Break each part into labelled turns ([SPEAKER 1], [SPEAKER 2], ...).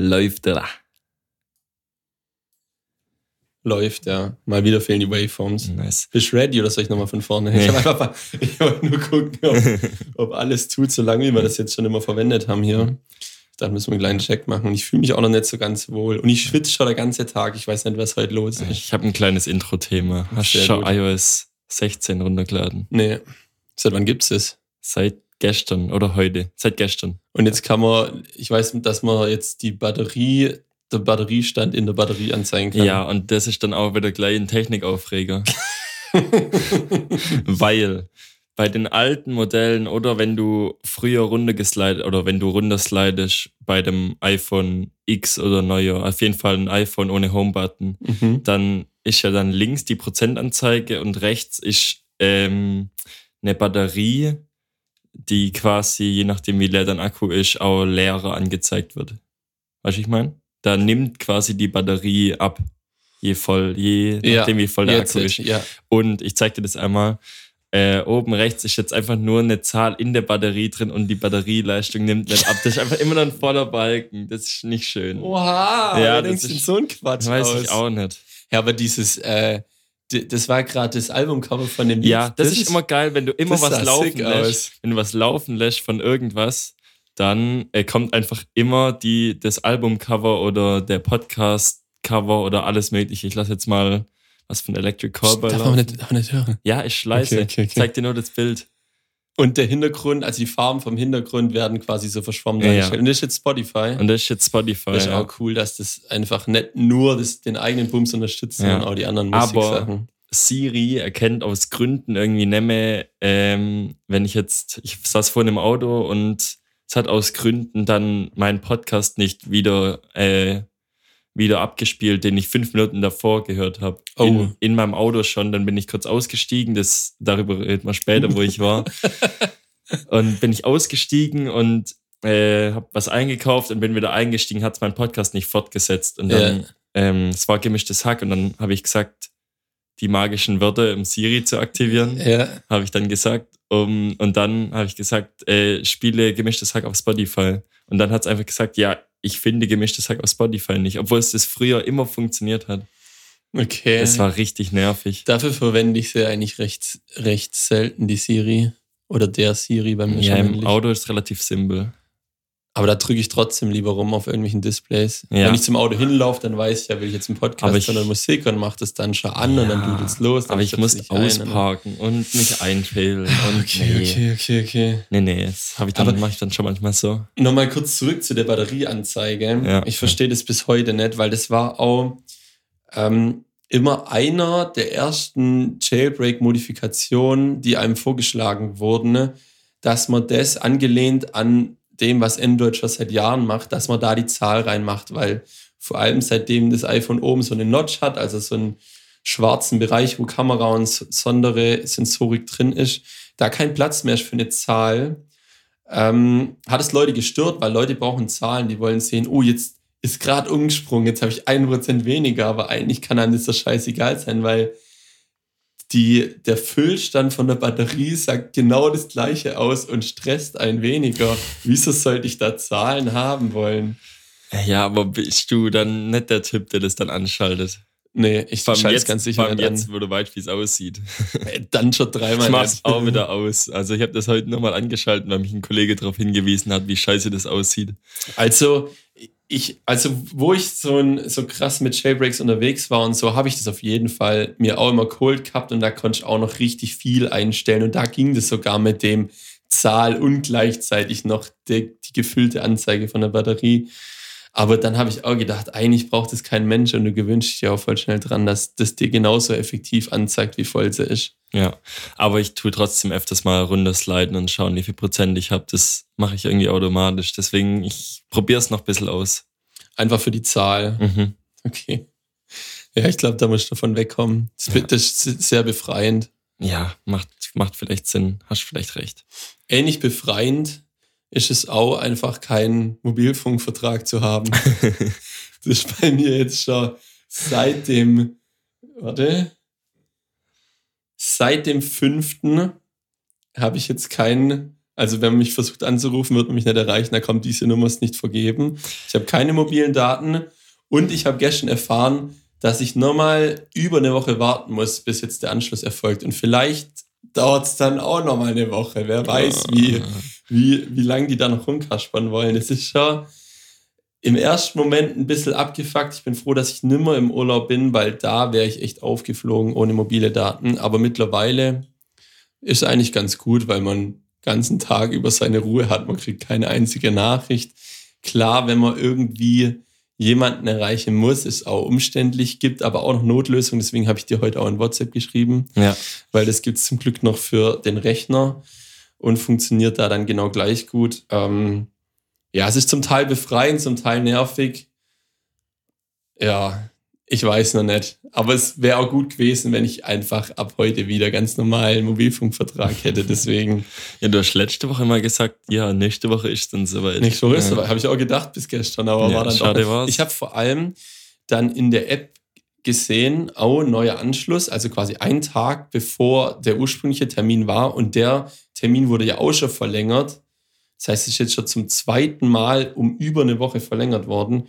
[SPEAKER 1] Läuft da.
[SPEAKER 2] Läuft, ja. Mal wieder fehlen die Waveforms.
[SPEAKER 1] Nice.
[SPEAKER 2] Bist du ready oder soll ich nochmal von vorne?
[SPEAKER 1] Nee.
[SPEAKER 2] Ich, einfach ich wollte nur gucken, ob, ob alles tut, so lange wie wir das jetzt schon immer verwendet haben hier. Dann müssen wir einen kleinen Check machen. Und ich fühle mich auch noch nicht so ganz wohl. Und ich schwitze schon den ganzen Tag. Ich weiß nicht, was heute los ist.
[SPEAKER 1] Ich habe ein kleines Intro-Thema. Hast du schon
[SPEAKER 2] gut.
[SPEAKER 1] iOS 16 runtergeladen?
[SPEAKER 2] Nee. Seit wann gibt's das?
[SPEAKER 1] Seit gestern oder heute? Seit gestern.
[SPEAKER 2] Und jetzt kann man, ich weiß, dass man jetzt die Batterie, der Batteriestand in der Batterie anzeigen kann.
[SPEAKER 1] Ja, und das ist dann auch wieder gleich ein Technikaufreger. Weil bei den alten Modellen oder wenn du früher runtergeslidet oder wenn du runterslidest bei dem iPhone X oder neuer, auf jeden Fall ein iPhone ohne Home-Button,
[SPEAKER 2] Mhm.
[SPEAKER 1] dann ist ja dann links die Prozentanzeige und rechts ist ähm, eine Batterie, die quasi, je nachdem wie leer dein Akku ist, auch leerer angezeigt wird. Weißt du, ich meine? Da nimmt quasi die Batterie ab, je voll, je
[SPEAKER 2] Ja,
[SPEAKER 1] nachdem wie voll der Akku ist.
[SPEAKER 2] ja.
[SPEAKER 1] Und ich zeig dir das einmal. Äh, oben rechts ist jetzt einfach nur eine Zahl in der Batterie drin und die Batterieleistung nimmt nicht ab. Das ist einfach immer noch ein voller Balken. Das ist nicht schön.
[SPEAKER 2] Oha,
[SPEAKER 1] Ja, das ist-
[SPEAKER 2] so ein Quatsch
[SPEAKER 1] weiß
[SPEAKER 2] aus.
[SPEAKER 1] ich auch nicht.
[SPEAKER 2] Ja, aber dieses, äh, das war gerade das Albumcover von dem Lied.
[SPEAKER 1] Ja, das, ist immer geil, wenn du immer
[SPEAKER 2] das
[SPEAKER 1] was laufen lässt. Wenn du was laufen lässt von irgendwas, dann äh, kommt einfach immer die, das Albumcover oder der Podcast-Cover oder alles mögliche. Ich lasse jetzt mal was von Electric Callboy
[SPEAKER 2] Darf
[SPEAKER 1] laufen.
[SPEAKER 2] man nicht, darf man nicht hören.
[SPEAKER 1] Ja, ist scheiße.
[SPEAKER 2] Okay, okay, okay.
[SPEAKER 1] Zeig dir nur das Bild.
[SPEAKER 2] Und der Hintergrund, also die Farben vom Hintergrund werden quasi so verschwommen
[SPEAKER 1] Ja, ja.
[SPEAKER 2] Und das ist jetzt Spotify.
[SPEAKER 1] Und das ist jetzt Spotify.
[SPEAKER 2] das ist
[SPEAKER 1] ja.
[SPEAKER 2] auch cool, dass das einfach nicht nur das, den eigenen Bums unterstützt, sondern auch die anderen
[SPEAKER 1] Aber-
[SPEAKER 2] Musiksachen.
[SPEAKER 1] Siri erkennt aus Gründen irgendwie nicht mehr, ähm, wenn ich jetzt, ich saß vorhin im Auto und es hat aus Gründen dann meinen Podcast nicht wieder, äh, wieder abgespielt, den ich fünf Minuten davor gehört habe.
[SPEAKER 2] Oh.
[SPEAKER 1] In, in meinem Auto schon, dann bin ich kurz ausgestiegen, das, darüber reden wir später, wo ich war. und bin ich ausgestiegen und äh, habe was eingekauft und bin wieder eingestiegen, hat mein Podcast nicht fortgesetzt. Und dann,
[SPEAKER 2] Ja.
[SPEAKER 1] ähm, es war gemischtes Hack und dann habe ich gesagt, die magischen Wörter im Siri zu aktivieren,
[SPEAKER 2] Ja.
[SPEAKER 1] habe ich dann gesagt. Um, und dann habe ich gesagt, äh, spiele gemischtes Hack auf Spotify. Und dann hat es einfach gesagt, ja, ich finde gemischtes Hack auf Spotify nicht, obwohl es das früher immer funktioniert hat.
[SPEAKER 2] Okay.
[SPEAKER 1] Es war richtig nervig.
[SPEAKER 2] Dafür verwende ich sie eigentlich recht, recht selten, die Siri. Oder der Siri bei mir
[SPEAKER 1] Ja, im. Auto ist es relativ simpel.
[SPEAKER 2] Aber da drücke ich trotzdem lieber rum auf irgendwelchen Displays.
[SPEAKER 1] Ja.
[SPEAKER 2] Wenn ich zum Auto hinlaufe, dann weiß ich ja, will ich jetzt einen Podcast
[SPEAKER 1] ich-
[SPEAKER 2] sondern Musik und mache das dann schon an und dann
[SPEAKER 1] Ja,
[SPEAKER 2] dudelt's los.
[SPEAKER 1] Aber ich muss
[SPEAKER 2] sich ein und-
[SPEAKER 1] ausparken und mich einfällen. Und
[SPEAKER 2] Okay,
[SPEAKER 1] nee.
[SPEAKER 2] okay, okay, okay.
[SPEAKER 1] Nee, nee, das ich dann, mache ich dann schon manchmal so.
[SPEAKER 2] Nochmal kurz zurück zu der Batterieanzeige.
[SPEAKER 1] Ja.
[SPEAKER 2] Ich verstehe das bis heute nicht, weil das war auch ähm, immer einer der ersten Jailbreak-Modifikationen, die einem vorgeschlagen wurden, dass man das angelehnt an dem, was schon seit Jahren macht, dass man da die Zahl reinmacht, weil vor allem seitdem das iPhone oben so eine Notch hat, also so einen schwarzen Bereich, wo Kamera und so- sondere Sensorik drin ist, da kein Platz mehr ist für eine Zahl, ähm, hat es Leute gestört, weil Leute brauchen Zahlen, die wollen sehen, oh, jetzt ist gerade umgesprungen, jetzt habe ich 1% weniger, aber eigentlich kann einem das doch scheißegal sein, weil die, der Füllstand von der Batterie sagt genau das gleiche aus und stresst ein weniger. Wieso sollte ich da Zahlen haben wollen?
[SPEAKER 1] Ja, aber bist du dann nicht der Typ, der das dann anschaltet?
[SPEAKER 2] Nee, ich schalte es ganz sicher nicht
[SPEAKER 1] jetzt, wo du weißt, wie es aussieht.
[SPEAKER 2] an. Dann schon dreimal.
[SPEAKER 1] Ich mach's auch wieder aus. Also ich habe das heute nochmal angeschaltet, weil mich ein Kollege darauf hingewiesen hat, wie scheiße das aussieht.
[SPEAKER 2] Also, ich, also, wo ich so, ein, so krass mit Jailbreaks unterwegs war und so, habe ich das auf jeden Fall mir auch immer cold gehabt und da konnte ich auch noch richtig viel einstellen und da ging das sogar mit dem Zahl und gleichzeitig noch die, die gefüllte Anzeige von der Batterie. Aber dann habe ich auch gedacht, eigentlich braucht es kein Mensch und du gewünschst dich ja auch voll schnell dran, dass das dir genauso effektiv anzeigt, wie voll sie ist.
[SPEAKER 1] Ja, aber ich tue trotzdem öfters mal runtersliden und schauen, wie viel Prozent ich habe. Das mache ich irgendwie automatisch. Deswegen, ich probiere es noch ein bisschen aus.
[SPEAKER 2] Einfach für die Zahl.
[SPEAKER 1] Mhm.
[SPEAKER 2] Okay. Ja, ich glaube, da musst du davon wegkommen. Das,
[SPEAKER 1] Ja.
[SPEAKER 2] das ist sehr befreiend.
[SPEAKER 1] Ja, macht, macht vielleicht Sinn. Hast vielleicht recht.
[SPEAKER 2] ähnlich befreiend ist es auch einfach keinen Mobilfunkvertrag zu haben. das ist bei mir jetzt schon seit dem, warte, seit dem fünften habe ich jetzt keinen, Also wenn man mich versucht anzurufen, wird man mich nicht erreichen, da kommt diese Nummer ist nicht vergeben. Ich habe keine mobilen Daten und ich habe gestern erfahren, dass ich nochmal über eine Woche warten muss, bis jetzt der Anschluss erfolgt. Und vielleicht dauert es dann auch nochmal eine Woche. Wer weiß, wie, wie, wie lange die da noch rumkaspern wollen. Das ist schon im ersten Moment ein bisschen abgefuckt. Ich bin froh, dass ich nimmer im Urlaub bin, weil da wäre ich echt aufgeflogen ohne mobile Daten. Aber mittlerweile ist eigentlich ganz gut, weil man den ganzen Tag über seine Ruhe hat. Man kriegt keine einzige Nachricht. Klar, wenn man irgendwie jemanden erreichen muss, ist auch umständlich, gibt aber auch noch Notlösungen. Deswegen habe ich dir heute auch in WhatsApp geschrieben,
[SPEAKER 1] Ja.
[SPEAKER 2] weil das gibt es zum Glück noch für den Rechner und funktioniert da dann genau gleich gut. Ähm, ja, es ist zum Teil befreiend, zum Teil nervig. Ja, ich weiß noch nicht. Aber es wäre auch gut gewesen, wenn ich einfach ab heute wieder ganz normalen Mobilfunkvertrag hätte. Deswegen,
[SPEAKER 1] Ja, du hast letzte Woche mal gesagt, ja, nächste Woche ist dann soweit.
[SPEAKER 2] nicht so ist,
[SPEAKER 1] ja.
[SPEAKER 2] habe ich auch gedacht bis gestern, aber
[SPEAKER 1] Ja,
[SPEAKER 2] war dann
[SPEAKER 1] schade
[SPEAKER 2] doch.
[SPEAKER 1] war's.
[SPEAKER 2] Ich habe vor allem dann in der App gesehen, oh, neuer Anschluss, also quasi einen Tag bevor der ursprüngliche Termin war und der Termin wurde ja auch schon verlängert. Das heißt, es ist jetzt schon zum zweiten Mal um über eine Woche verlängert worden.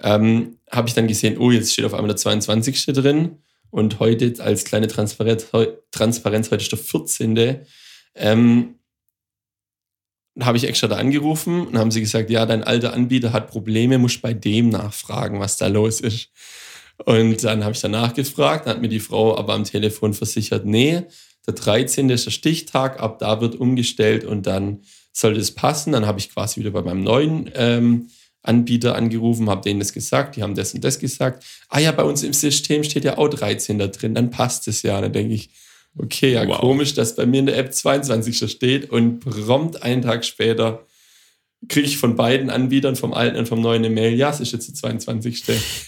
[SPEAKER 2] Ähm, habe ich dann gesehen, oh, jetzt steht auf einmal der 22. drin und heute als kleine Transparenz, Transparenz heute ist der 14. Ähm, habe ich extra da angerufen und haben sie gesagt, ja, dein alter Anbieter hat Probleme, musst bei dem nachfragen, was da los ist. Und dann habe ich danach gefragt, dann hat mir die Frau aber am Telefon versichert, nee, der 13. ist der Stichtag, ab da wird umgestellt und dann sollte es passen. Dann habe ich quasi wieder bei meinem neuen ähm, Anbieter angerufen, habe denen das gesagt, die haben das und das gesagt. Ah ja, bei uns im System steht ja auch 13 da drin, dann passt es ja. Dann denke ich, okay, ja,
[SPEAKER 1] Wow.
[SPEAKER 2] komisch, dass bei mir in der App 22 steht und prompt einen Tag später kriege ich von beiden Anbietern, vom alten und vom neuen, eine Mail, ja, es ist jetzt der 22.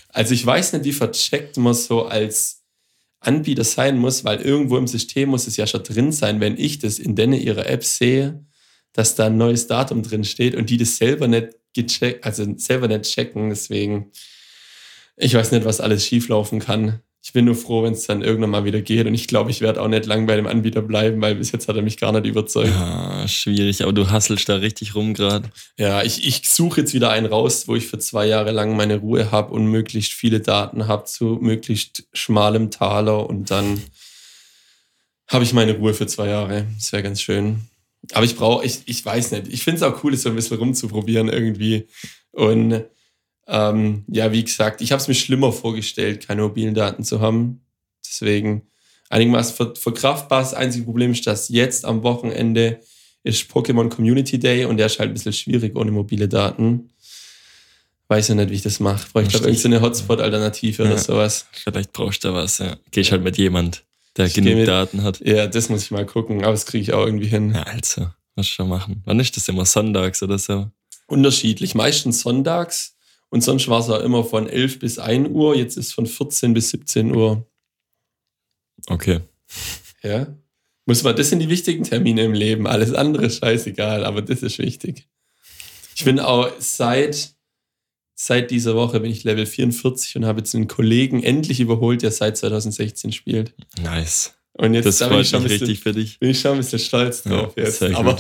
[SPEAKER 2] Also ich weiß nicht, wie vercheckt man so als Anbieter sein muss, weil irgendwo im System muss es ja schon drin sein, wenn ich das in denen ihrer App sehe, dass da ein neues Datum drin steht und die das selber nicht gecheckt, also selber nicht checken. Deswegen, ich weiß nicht, was alles schieflaufen kann. Ich bin nur froh, wenn es dann irgendwann mal wieder geht. Und ich glaube, ich werde auch nicht lang bei dem Anbieter bleiben, weil bis jetzt hat er mich gar nicht überzeugt.
[SPEAKER 1] Ja, schwierig, aber du hasselst da richtig rum gerade.
[SPEAKER 2] Ja, ich, ich suche jetzt wieder einen raus, wo ich für zwei Jahre lang meine Ruhe habe und möglichst viele Daten habe zu möglichst schmalem Taler und dann habe ich meine Ruhe für zwei Jahre. Das wäre ganz schön. Aber ich brauche, ich, ich weiß nicht, ich finde es auch cool, es so ein bisschen rumzuprobieren irgendwie. Und ähm, ja, wie gesagt, ich habe es mir schlimmer vorgestellt, keine mobilen Daten zu haben. Deswegen einigermaßen ver verkraftbar. Das einzige Problem ist, dass jetzt am Wochenende ist Pokémon Community Day und der ist halt ein bisschen schwierig ohne mobile Daten. Weiß ja nicht, wie ich das mache. Brauche ich glaube irgendeine Hotspot-Alternative oder
[SPEAKER 1] Ja.
[SPEAKER 2] sowas.
[SPEAKER 1] Vielleicht brauchst du da was, ja. Geh ich halt mit jemand, der
[SPEAKER 2] Ich
[SPEAKER 1] genug
[SPEAKER 2] mit-
[SPEAKER 1] Daten hat.
[SPEAKER 2] Ja, das muss ich mal gucken, aber das kriege ich auch irgendwie hin.
[SPEAKER 1] Ja, also, was schon machen. Wann ist das immer? Sonntags oder so?
[SPEAKER 2] Unterschiedlich. Meistens sonntags und sonst war es auch immer von 11 bis 1 Uhr. Jetzt ist von 14 bis 17 Uhr.
[SPEAKER 1] Okay.
[SPEAKER 2] Ja. Muss man, das sind die wichtigen Termine im Leben. Alles andere ist scheißegal, aber das ist wichtig. Ich bin auch seit, seit dieser Woche bin ich Level 44 und habe jetzt einen Kollegen endlich überholt, der seit 2016 spielt.
[SPEAKER 1] Nice.
[SPEAKER 2] Und jetzt
[SPEAKER 1] Das
[SPEAKER 2] da bin
[SPEAKER 1] freut
[SPEAKER 2] ich schon
[SPEAKER 1] mich
[SPEAKER 2] ein bisschen,
[SPEAKER 1] richtig für dich.
[SPEAKER 2] bin ich schon ein bisschen stolz
[SPEAKER 1] Ja,
[SPEAKER 2] drauf jetzt.
[SPEAKER 1] sehr gut.
[SPEAKER 2] Aber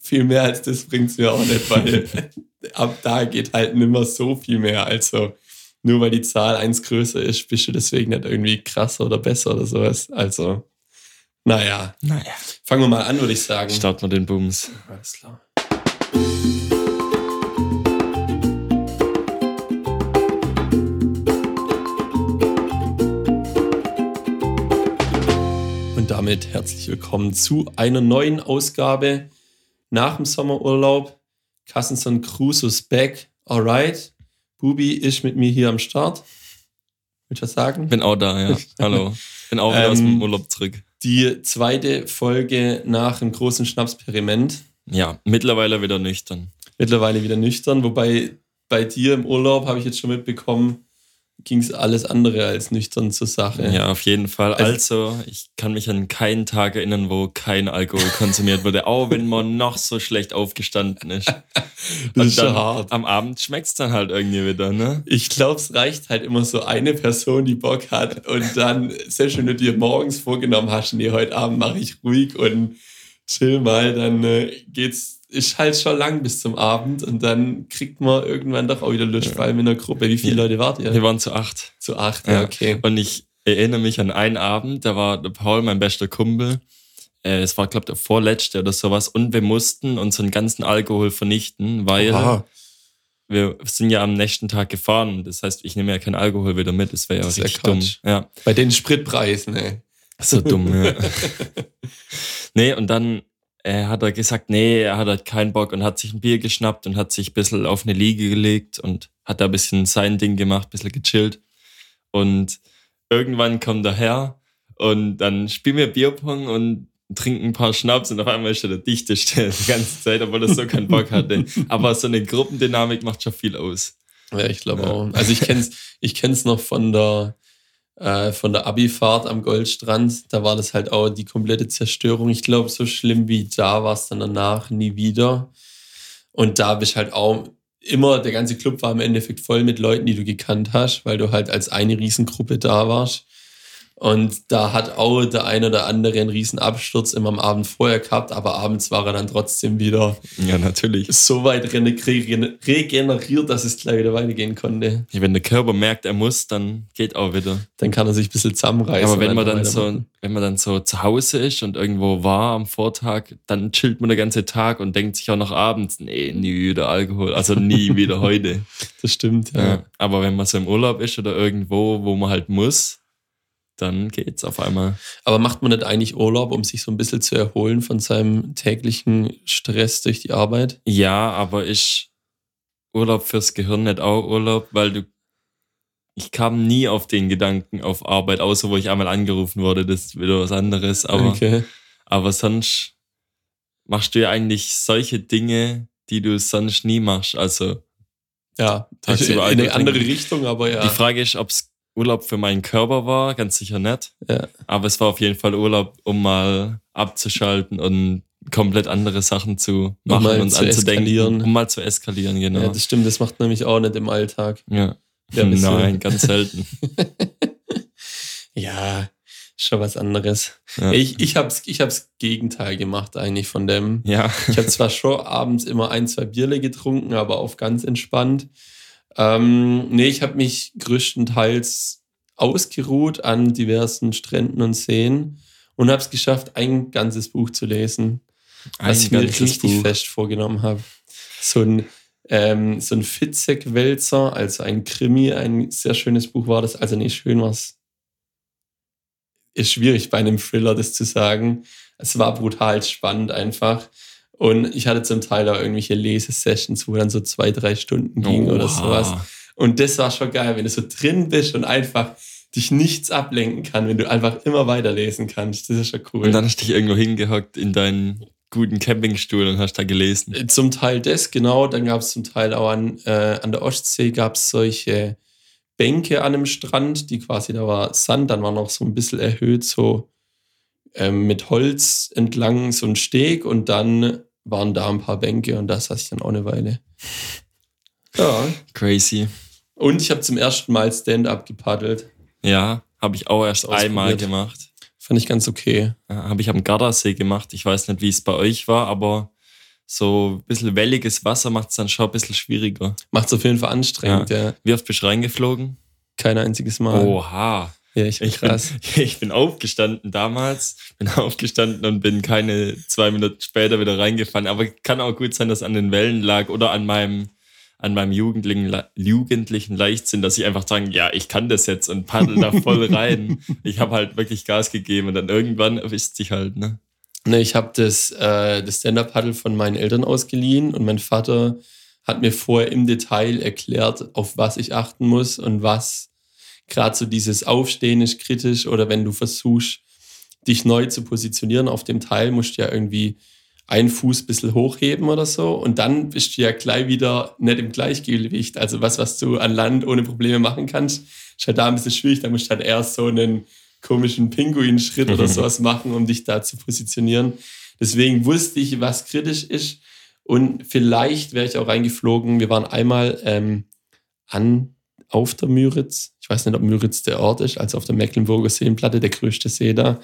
[SPEAKER 2] viel mehr als das bringt es mir auch nicht, weil ab da geht halt nimmer so viel mehr. Also nur weil die Zahl eins größer ist, bist du deswegen nicht irgendwie krasser oder besser oder sowas. Also, naja.
[SPEAKER 1] Naja.
[SPEAKER 2] Fangen wir mal an, würde ich sagen.
[SPEAKER 1] Starten wir den Bums.
[SPEAKER 2] Alles klar. Damit herzlich willkommen zu einer neuen Ausgabe nach dem Sommerurlaub. Kassenson Cruises back. Alright. Bubi ist mit mir hier am Start. Willst du was sagen?
[SPEAKER 1] Bin auch da, ja. Hallo. Bin auch wieder aus
[SPEAKER 2] Ähm,
[SPEAKER 1] dem Urlaub zurück.
[SPEAKER 2] Die zweite Folge nach dem großen Schnapsperiment.
[SPEAKER 1] Ja, mittlerweile wieder nüchtern.
[SPEAKER 2] mittlerweile wieder nüchtern. Wobei bei dir im Urlaub habe ich jetzt schon mitbekommen, ging es alles andere als nüchtern zur Sache.
[SPEAKER 1] Ja, auf jeden Fall.
[SPEAKER 2] Also-
[SPEAKER 1] ich kann mich an keinen Tag erinnern, wo kein Alkohol konsumiert wurde, auch wenn man noch so schlecht aufgestanden ist.
[SPEAKER 2] das ist
[SPEAKER 1] Und dann
[SPEAKER 2] hart.
[SPEAKER 1] Am Abend schmeckt es dann halt irgendwie wieder, ne?
[SPEAKER 2] Ich glaube, es reicht halt immer so eine Person, die Bock hat. Und dann, selbst wenn du dir morgens vorgenommen hast, nee, heute Abend mache ich ruhig und chill mal, dann äh, geht's, ist halt schon lang bis zum Abend und dann kriegt man irgendwann doch auch wieder Lust, ja. vor allem in der Gruppe. Wie viele ja. Leute wart ihr?
[SPEAKER 1] Wir waren zu acht.
[SPEAKER 2] Zu acht, ja, okay.
[SPEAKER 1] Und ich erinnere mich an einen Abend, da war der Paul, mein bester Kumpel, äh, es war, glaube ich, der vorletzte oder sowas, und wir mussten unseren ganzen Alkohol vernichten, weil Oha. wir sind ja am nächsten Tag gefahren. Das heißt, ich nehme ja keinen Alkohol wieder mit. Das wäre ja das richtig dumm. Ja.
[SPEAKER 2] Bei den Spritpreisen, ey.
[SPEAKER 1] So dumm, ja. nee, und dann äh, hat er gesagt, nee, er hat halt keinen Bock und hat sich ein Bier geschnappt und hat sich ein bisschen auf eine Liege gelegt und hat da ein bisschen sein Ding gemacht, ein bisschen gechillt. Und irgendwann kommt er her und dann spielen wir Bierpong und trinken ein paar Schnaps und auf einmal ist er der dichteste die ganze Zeit, obwohl er so keinen Bock hatte. Aber so eine Gruppendynamik macht schon viel aus.
[SPEAKER 2] Ja, ich glaube ja. auch. Also ich kenn's, ich kenn's noch von der, äh, von der Abifahrt am Goldstrand. Da war das halt auch die komplette Zerstörung. Ich glaube, so schlimm wie da war es dann danach nie wieder. Und da bist halt auch immer, der ganze Club war im Endeffekt voll mit Leuten, die du gekannt hast, weil du halt als eine Riesengruppe da warst. Und da hat auch der eine oder andere einen riesen Absturz immer am Abend vorher gehabt, aber abends war er dann trotzdem wieder
[SPEAKER 1] ja, natürlich.
[SPEAKER 2] so weit regeneriert, dass es gleich wieder weitergehen konnte.
[SPEAKER 1] Wenn der Körper merkt, er muss, dann geht auch wieder.
[SPEAKER 2] Dann kann er sich ein bisschen zusammenreißen.
[SPEAKER 1] Aber wenn man dann so, wenn man dann so zu Hause ist und irgendwo war am Vortag, dann chillt man den ganzen Tag und denkt sich auch noch abends, nee, nie wieder Alkohol, also nie wieder heute.
[SPEAKER 2] Das stimmt, ja. ja.
[SPEAKER 1] Aber wenn man so im Urlaub ist oder irgendwo, wo man halt muss, dann geht's auf einmal.
[SPEAKER 2] Aber macht man nicht eigentlich Urlaub, um sich so ein bisschen zu erholen von seinem täglichen Stress durch die Arbeit?
[SPEAKER 1] Ja, aber ich Urlaub fürs Gehirn nicht auch Urlaub, weil du ich kam nie auf den Gedanken auf Arbeit, außer wo ich einmal angerufen wurde, das ist wieder was anderes. Aber, okay. aber sonst machst du ja eigentlich solche Dinge, die du sonst nie machst. Also
[SPEAKER 2] ja, tagsüber in eine andere Richtung, aber ja.
[SPEAKER 1] Die Frage ist, ob es Urlaub für meinen Körper war, ganz sicher nicht. Ja. Aber es war auf jeden Fall Urlaub, um mal abzuschalten und komplett andere Sachen zu machen um und zu anzudenken. Eskalieren. Um mal zu eskalieren, genau. Ja,
[SPEAKER 2] das stimmt, das macht nämlich auch nicht im Alltag.
[SPEAKER 1] Ja. ja Nein, ganz selten.
[SPEAKER 2] ja, schon was anderes. Ja. Ich, ich habe ich hab's Gegenteil gemacht eigentlich von dem.
[SPEAKER 1] Ja.
[SPEAKER 2] Ich habe zwar schon abends immer ein, zwei Bierle getrunken, aber auf ganz entspannt. Ähm, nee, ich habe mich größtenteils ausgeruht an diversen Stränden und Seen und habe es geschafft, ein ganzes Buch zu lesen, ein was ich mir richtig Buch. fest vorgenommen habe. So ein, ähm, so ein Fitzek-Wälzer, also ein Krimi, ein sehr schönes Buch war das. Also nicht schön was. Ist schwierig bei einem Thriller, das zu sagen. Es war brutal spannend einfach. Und ich hatte zum Teil auch irgendwelche Lesesessions, wo dann so zwei, drei Stunden ging Oha. oder sowas. Und das war schon geil, wenn du so drin bist und einfach dich nichts ablenken kann, wenn du einfach immer weiterlesen kannst. Das ist schon cool.
[SPEAKER 1] Und dann hast du dich irgendwo hingehockt in deinen guten Campingstuhl und hast da gelesen.
[SPEAKER 2] Äh, zum Teil das, genau. Dann gab es zum Teil auch an, äh, an der Ostsee gab es solche Bänke an einem Strand, die quasi, da war Sand, dann war noch so ein bisschen erhöht, so ähm, mit Holz entlang so ein Steg und dann waren da ein paar Bänke und da saß ich dann auch eine Weile.
[SPEAKER 1] Ja. Crazy.
[SPEAKER 2] Und ich habe zum ersten Mal Stand-up gepaddelt.
[SPEAKER 1] Ja, habe ich auch erst einmal gemacht.
[SPEAKER 2] Fand ich ganz okay.
[SPEAKER 1] Ja, habe ich am Gardasee gemacht. Ich weiß nicht, wie es bei euch war, aber so ein bisschen welliges Wasser macht es dann schon ein bisschen schwieriger.
[SPEAKER 2] Macht es auf jeden Fall anstrengend, ja. ja.
[SPEAKER 1] Wie oft bist du reingeflogen?
[SPEAKER 2] Kein einziges Mal.
[SPEAKER 1] Oha.
[SPEAKER 2] Ja, ich bin ich.
[SPEAKER 1] Bin, ich bin aufgestanden damals, bin aufgestanden und bin keine zwei Minuten später wieder reingefallen. Aber kann auch gut sein, dass an den Wellen lag oder an meinem, an meinem jugendlichen, jugendlichen Leichtsinn, dass ich einfach sagen, ja, ich kann das jetzt und paddel da voll rein. ich habe halt wirklich Gas gegeben und dann irgendwann erwischt sich halt, ne?
[SPEAKER 2] Ne, ich habe das, äh, das Stand-Up-Paddle von meinen Eltern ausgeliehen und mein Vater hat mir vorher im Detail erklärt, auf was ich achten muss und was gerade so dieses Aufstehen ist kritisch oder wenn du versuchst, dich neu zu positionieren auf dem Teil, musst du ja irgendwie einen Fuß ein bisschen hochheben oder so und dann bist du ja gleich wieder nicht im Gleichgewicht. Also was, was du an Land ohne Probleme machen kannst, ist halt da ein bisschen schwierig. Da musst du halt erst so einen komischen Pinguin-Schritt oder sowas machen, um dich da zu positionieren. Deswegen wusste ich, was kritisch ist und vielleicht wäre ich auch reingeflogen. Wir waren einmal ähm, an auf der Müritz. Ich weiß nicht, ob Müritz der Ort ist, also auf der Mecklenburger Seenplatte, der größte See da.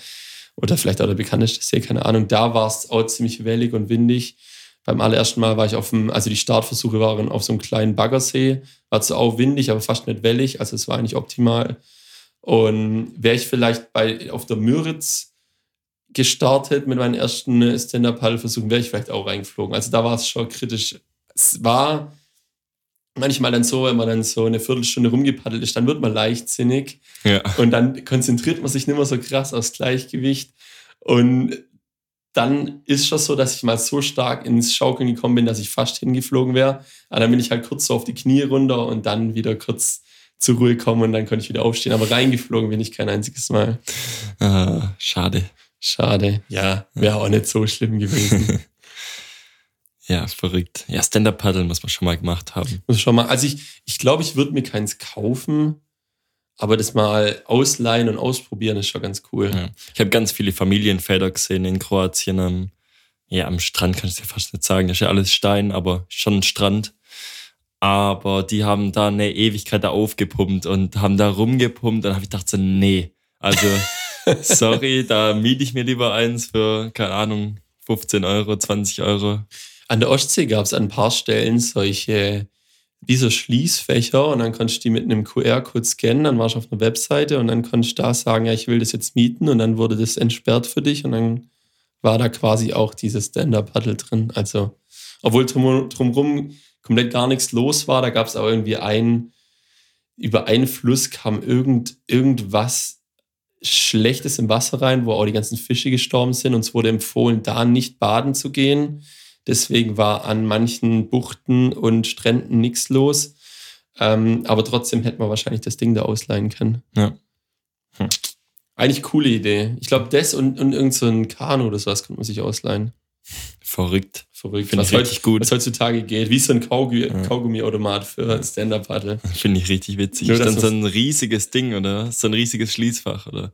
[SPEAKER 2] oder vielleicht auch der bekannteste See, keine Ahnung. Da war es auch ziemlich wellig und windig. Beim allerersten Mal war ich auf dem, also die Startversuche waren auf so einem kleinen Baggersee, war zwar auch windig, aber fast nicht wellig, also es war eigentlich optimal. Und wäre ich vielleicht bei, auf der Müritz gestartet mit meinen ersten Stand-Up-Paddle-Versuchen, wäre ich vielleicht auch reingeflogen. Also da war es schon kritisch. Es war manchmal dann so, wenn man dann so eine Viertelstunde rumgepaddelt ist, dann wird man leichtsinnig.
[SPEAKER 1] Ja.
[SPEAKER 2] Und dann konzentriert man sich nicht mehr so krass aufs Gleichgewicht. Und dann ist schon so, dass ich mal so stark ins Schaukeln gekommen bin, dass ich fast hingeflogen wäre. Aber dann bin ich halt kurz so auf die Knie runter und dann wieder kurz zur Ruhe kommen und dann konnte ich wieder aufstehen. Aber reingeflogen bin ich kein einziges Mal.
[SPEAKER 1] Ah, schade.
[SPEAKER 2] Schade. Ja, wäre auch nicht so schlimm gewesen.
[SPEAKER 1] Ja, verrückt. Ja, Stand-Up-Paddle muss man schon mal gemacht haben.
[SPEAKER 2] Muss schon mal. Also ich, ich glaube, ich würde mir keins kaufen, aber das mal ausleihen und ausprobieren ist schon ganz cool.
[SPEAKER 1] Ja. Ich habe ganz viele Familienväter gesehen in Kroatien. Am, ja, am Strand kann ich dir fast nicht sagen. Das ist ja alles Stein, aber schon ein Strand. Aber die haben da eine Ewigkeit da aufgepumpt und haben da rumgepumpt. Und habe ich gedacht so, nee. Also, sorry, da miete ich mir lieber eins für, keine Ahnung, 15 Euro, 20 Euro.
[SPEAKER 2] An der Ostsee gab es an ein paar Stellen solche, wie so Schließfächer und dann konntest du die mit einem QR-Code scannen, dann warst du auf einer Webseite und dann konntest du da sagen, ja, ich will das jetzt mieten und dann wurde das entsperrt für dich und dann war da quasi auch dieses Stand-Up-Paddle drin. Also, obwohl drum, drumherum komplett gar nichts los war, da gab es auch irgendwie ein, über einen Fluss kam irgend, irgendwas Schlechtes im Wasser rein, wo auch die ganzen Fische gestorben sind. Uns wurde empfohlen, da nicht baden zu gehen. Deswegen war an manchen Buchten und Stränden nichts los. Ähm, aber trotzdem hätte man wahrscheinlich das Ding da ausleihen können.
[SPEAKER 1] Ja.
[SPEAKER 2] Hm. Eigentlich coole Idee. Ich glaube, das und, und irgend so ein Kanu oder sowas könnte man sich ausleihen.
[SPEAKER 1] Verrückt.
[SPEAKER 2] Verrückt.
[SPEAKER 1] Finde
[SPEAKER 2] Was,
[SPEAKER 1] ich richtig gut.
[SPEAKER 2] was heutzutage geht. Wie so ein Kaugummi,
[SPEAKER 1] Ja.
[SPEAKER 2] Kaugummi-Automat für Stand-Up-Paddle.
[SPEAKER 1] Finde ich richtig witzig.
[SPEAKER 2] Nur,
[SPEAKER 1] dann so ein riesiges Ding, oder? So ein riesiges Schließfach, oder?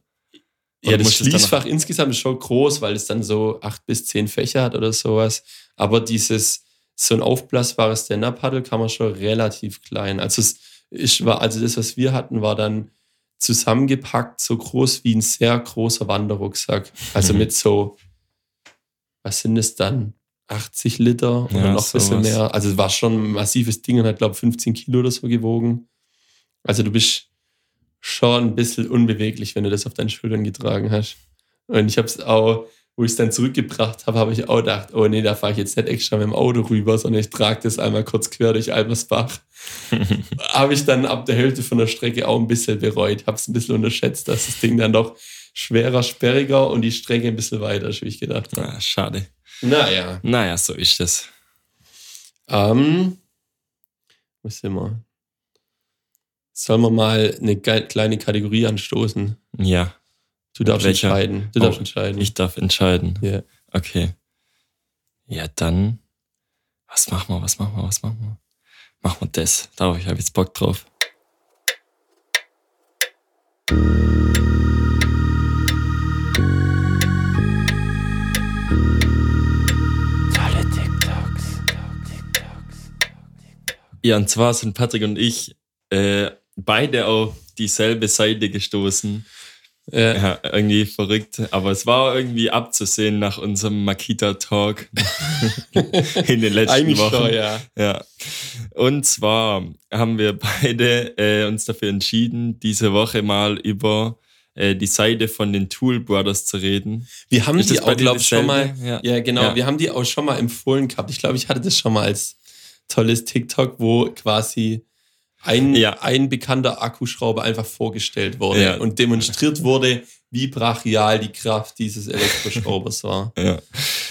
[SPEAKER 2] Ja, das Schließfach insgesamt ist schon groß, weil es dann so acht bis zehn Fächer hat oder sowas. Aber dieses, so ein aufblasbares Stand-Up-Paddle kann man schon relativ klein. Also es ist, war, also das, was wir hatten, war dann zusammengepackt, so groß wie ein sehr großer Wanderrucksack. Also
[SPEAKER 1] Mhm.
[SPEAKER 2] mit so, was sind es dann? 80 Liter oder
[SPEAKER 1] Ja,
[SPEAKER 2] noch ein bisschen mehr. Also es war schon ein massives Ding und hat, glaube ich, 15 Kilo oder so gewogen. Also du bist schon ein bisschen unbeweglich, wenn du das auf deinen Schultern getragen hast. Und ich habe es auch, wo ich es dann zurückgebracht habe, habe ich auch gedacht, oh nee, da fahre ich jetzt nicht extra mit dem Auto rüber, sondern ich trage das einmal kurz quer durch Albersbach. habe ich dann ab der Hälfte von der Strecke auch ein bisschen bereut, habe es ein bisschen unterschätzt, dass das Ding dann doch schwerer, sperriger und die Strecke ein bisschen weiter ist, wie ich gedacht habe.
[SPEAKER 1] Ah, schade.
[SPEAKER 2] Naja.
[SPEAKER 1] Naja, so ist das.
[SPEAKER 2] Ähm, wo sind wir? Sollen wir mal eine kleine Kategorie anstoßen?
[SPEAKER 1] Ja,
[SPEAKER 2] Du darfst
[SPEAKER 1] welcher?
[SPEAKER 2] entscheiden. Du
[SPEAKER 1] Oh,
[SPEAKER 2] darfst entscheiden.
[SPEAKER 1] ich darf entscheiden.
[SPEAKER 2] ja.
[SPEAKER 1] Okay. Ja, dann. Was machen wir, was machen wir, was machen wir? Machen wir das. Darauf ich habe jetzt Bock drauf.
[SPEAKER 2] Tolle TikToks.
[SPEAKER 1] Ja, und zwar sind Patrick und ich äh, beide auf dieselbe Seite gestoßen.
[SPEAKER 2] Ja.
[SPEAKER 1] Ja, irgendwie verrückt. Aber es war irgendwie abzusehen nach unserem Makita-Talk in den letzten
[SPEAKER 2] Eigentlich
[SPEAKER 1] Wochen.
[SPEAKER 2] schon, ja.
[SPEAKER 1] Ja. Und zwar haben wir beide äh, uns dafür entschieden, diese Woche mal über äh, die Seite von den Tool Brothers zu reden.
[SPEAKER 2] Wir haben
[SPEAKER 1] Ist
[SPEAKER 2] die auch, glaube ich, schon mal.
[SPEAKER 1] Ja.
[SPEAKER 2] Ja, genau.
[SPEAKER 1] Ja.
[SPEAKER 2] Wir haben die auch schon mal empfohlen gehabt. Ich glaube, ich hatte das schon mal als tolles TikTok, wo quasi ein,
[SPEAKER 1] Ja.
[SPEAKER 2] ein bekannter Akkuschrauber einfach vorgestellt wurde
[SPEAKER 1] Ja.
[SPEAKER 2] und demonstriert wurde, wie brachial die Kraft dieses Elektroschraubers war.
[SPEAKER 1] Ja.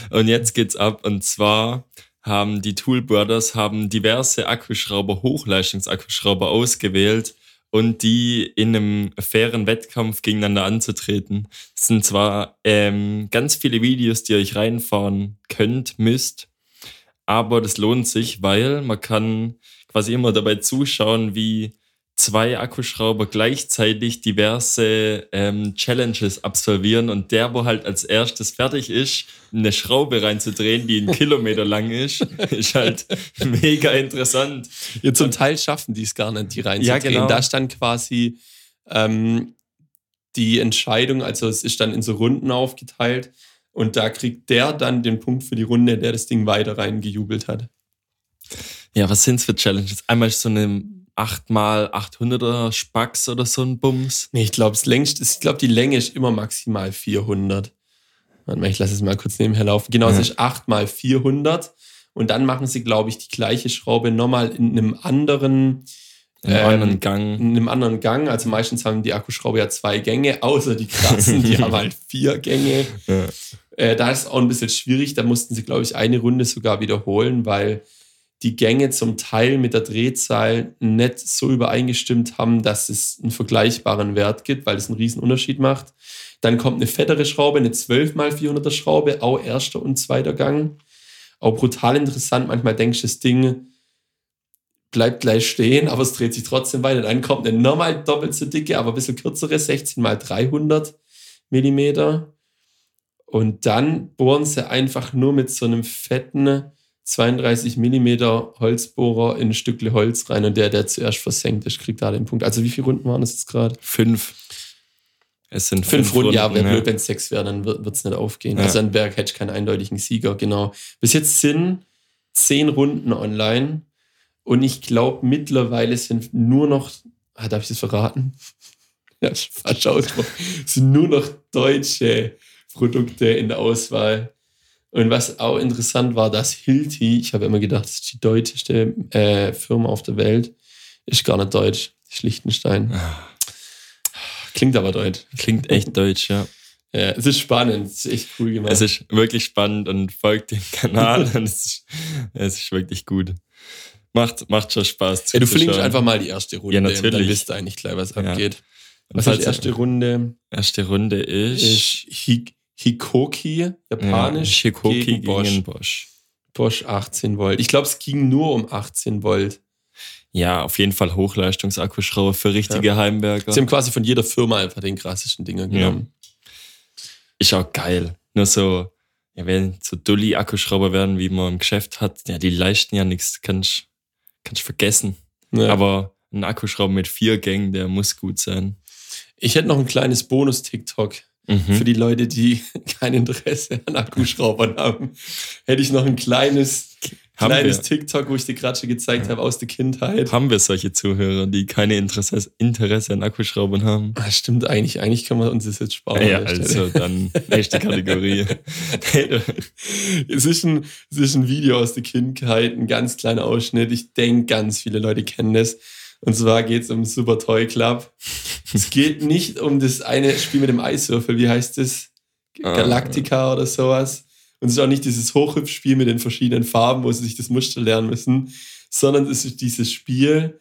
[SPEAKER 1] Und jetzt geht's ab. Und zwar haben die Tool Brothers haben diverse Akkuschrauber, Hochleistungsakkuschrauber ausgewählt und die in einem fairen Wettkampf gegeneinander anzutreten. Es sind zwar ähm, ganz viele Videos, die ihr euch reinfahren könnt, müsst, aber das lohnt sich, weil man kann quasi immer dabei zuschauen, wie zwei Akkuschrauber gleichzeitig diverse ähm, Challenges absolvieren und der, wo halt als erstes fertig ist, eine Schraube reinzudrehen, die einen Kilometer lang ist, ist halt mega interessant.
[SPEAKER 2] Ja, zum Teil schaffen die es gar nicht, die reinzudrehen.
[SPEAKER 1] Ja, genau.
[SPEAKER 2] Da stand quasi, ähm, die Entscheidung, also es ist dann in so Runden aufgeteilt und da kriegt der dann den Punkt für die Runde, der das Ding weiter reingejubelt hat.
[SPEAKER 1] Ja, was sind's für Challenges? Einmal so eine 8x800er Spacks oder so ein Bums.
[SPEAKER 2] Nee, ich glaube, ich glaube, die Länge ist immer maximal 400. Warte mal, ich lasse es mal kurz nebenher laufen. Genau, ja. es ist 8x400 und dann machen sie, glaube ich, die gleiche Schraube nochmal in einem anderen
[SPEAKER 1] in einem ähm, anderen Gang.
[SPEAKER 2] In einem anderen Gang. Also meistens haben die Akkuschrauber ja zwei Gänge, außer die krassen, die haben halt vier Gänge. Ja. Äh, da ist auch ein bisschen schwierig. Da mussten sie, glaube ich, eine Runde sogar wiederholen, weil die Gänge zum Teil mit der Drehzahl nicht so übereingestimmt haben, dass es einen vergleichbaren Wert gibt, weil es einen riesen Unterschied macht. Dann kommt eine fettere Schraube, eine 12x400er Schraube, auch erster und zweiter Gang. Auch brutal interessant. Manchmal denkst du, das Ding bleibt gleich stehen, aber es dreht sich trotzdem weiter. Dann kommt eine normal doppelt so dicke, aber ein bisschen kürzere, 16 x 300 Millimeter. Und dann bohren sie einfach nur mit so einem fetten 32 Millimeter Holzbohrer in ein Stückle Holz rein und der, der zuerst versenkt ist, kriegt da den Punkt. Also wie viele Runden waren das jetzt gerade?
[SPEAKER 1] Fünf.
[SPEAKER 2] Es sind fünf, fünf Runden. Runden. Ja, wäre ja. blöd, wenn es sechs wäre, dann wird es nicht aufgehen. Ja. Also ein Berg hätte keinen eindeutigen Sieger, genau. Bis jetzt sind zehn Runden online und ich glaube mittlerweile sind nur noch, ah, darf ich das verraten? ja, falsch ausgesprochen. sind nur noch deutsche Produkte in der Auswahl. Und was auch interessant war, dass Hilti, ich habe immer gedacht, das ist die deutscheste äh, Firma auf der Welt, ist gar nicht deutsch, Schlichtenstein. Klingt aber deutsch.
[SPEAKER 1] Klingt echt deutsch, ja.
[SPEAKER 2] Ja, es ist spannend, es ist echt cool gemacht.
[SPEAKER 1] Es ist wirklich spannend und folgt dem Kanal und es ist, es ist wirklich gut. Macht, macht schon Spaß.
[SPEAKER 2] Ja, du flinkst einfach mal die erste Runde. Ja, natürlich. Dann wisst ihr eigentlich gleich, was abgeht. Was ist die erste Runde?
[SPEAKER 1] Erste Runde ist,
[SPEAKER 2] ist Hikoki, japanisch.
[SPEAKER 1] Ja, Hikoki gegen Bosch.
[SPEAKER 2] Gegen Bosch. Bosch 18 Volt. Ich glaube, es ging nur um 18 Volt.
[SPEAKER 1] Ja, auf jeden Fall Hochleistungsakkuschrauber für richtige ja. Heimwerker.
[SPEAKER 2] Sie haben quasi von jeder Firma einfach den krassesten Dinger genommen. Ja.
[SPEAKER 1] Ist auch geil. Nur so, ja, wenn so Dulli-Akkuschrauber werden, wie man im Geschäft hat, ja, die leisten ja nichts, kannst du vergessen. Ja. Aber ein Akkuschrauber mit vier Gängen, der muss gut sein.
[SPEAKER 2] Ich hätte noch ein kleines Bonus-TikTok. Mhm. Für die Leute, die kein Interesse an Akkuschraubern haben, hätte ich noch ein kleines, kleines TikTok, wo ich dir gerade schon gezeigt ja. habe aus der Kindheit.
[SPEAKER 1] Haben wir solche Zuhörer, die keine Interesse, Interesse an Akkuschraubern haben?
[SPEAKER 2] Ah, stimmt eigentlich. Eigentlich kann man uns das jetzt sparen.
[SPEAKER 1] Ja, also dann nächste Kategorie.
[SPEAKER 2] es, ist ein, es ist ein Video aus der Kindheit, ein ganz kleiner Ausschnitt. Ich denke, ganz viele Leute kennen das. Und zwar geht es um Super Toy Club. es geht nicht um das eine Spiel mit dem Eiswürfel, wie heißt das? Ah. Galactica oder sowas. Und es ist auch nicht dieses Hochhüpfspiel mit den verschiedenen Farben, wo sie sich das Muster lernen müssen, sondern es ist dieses Spiel,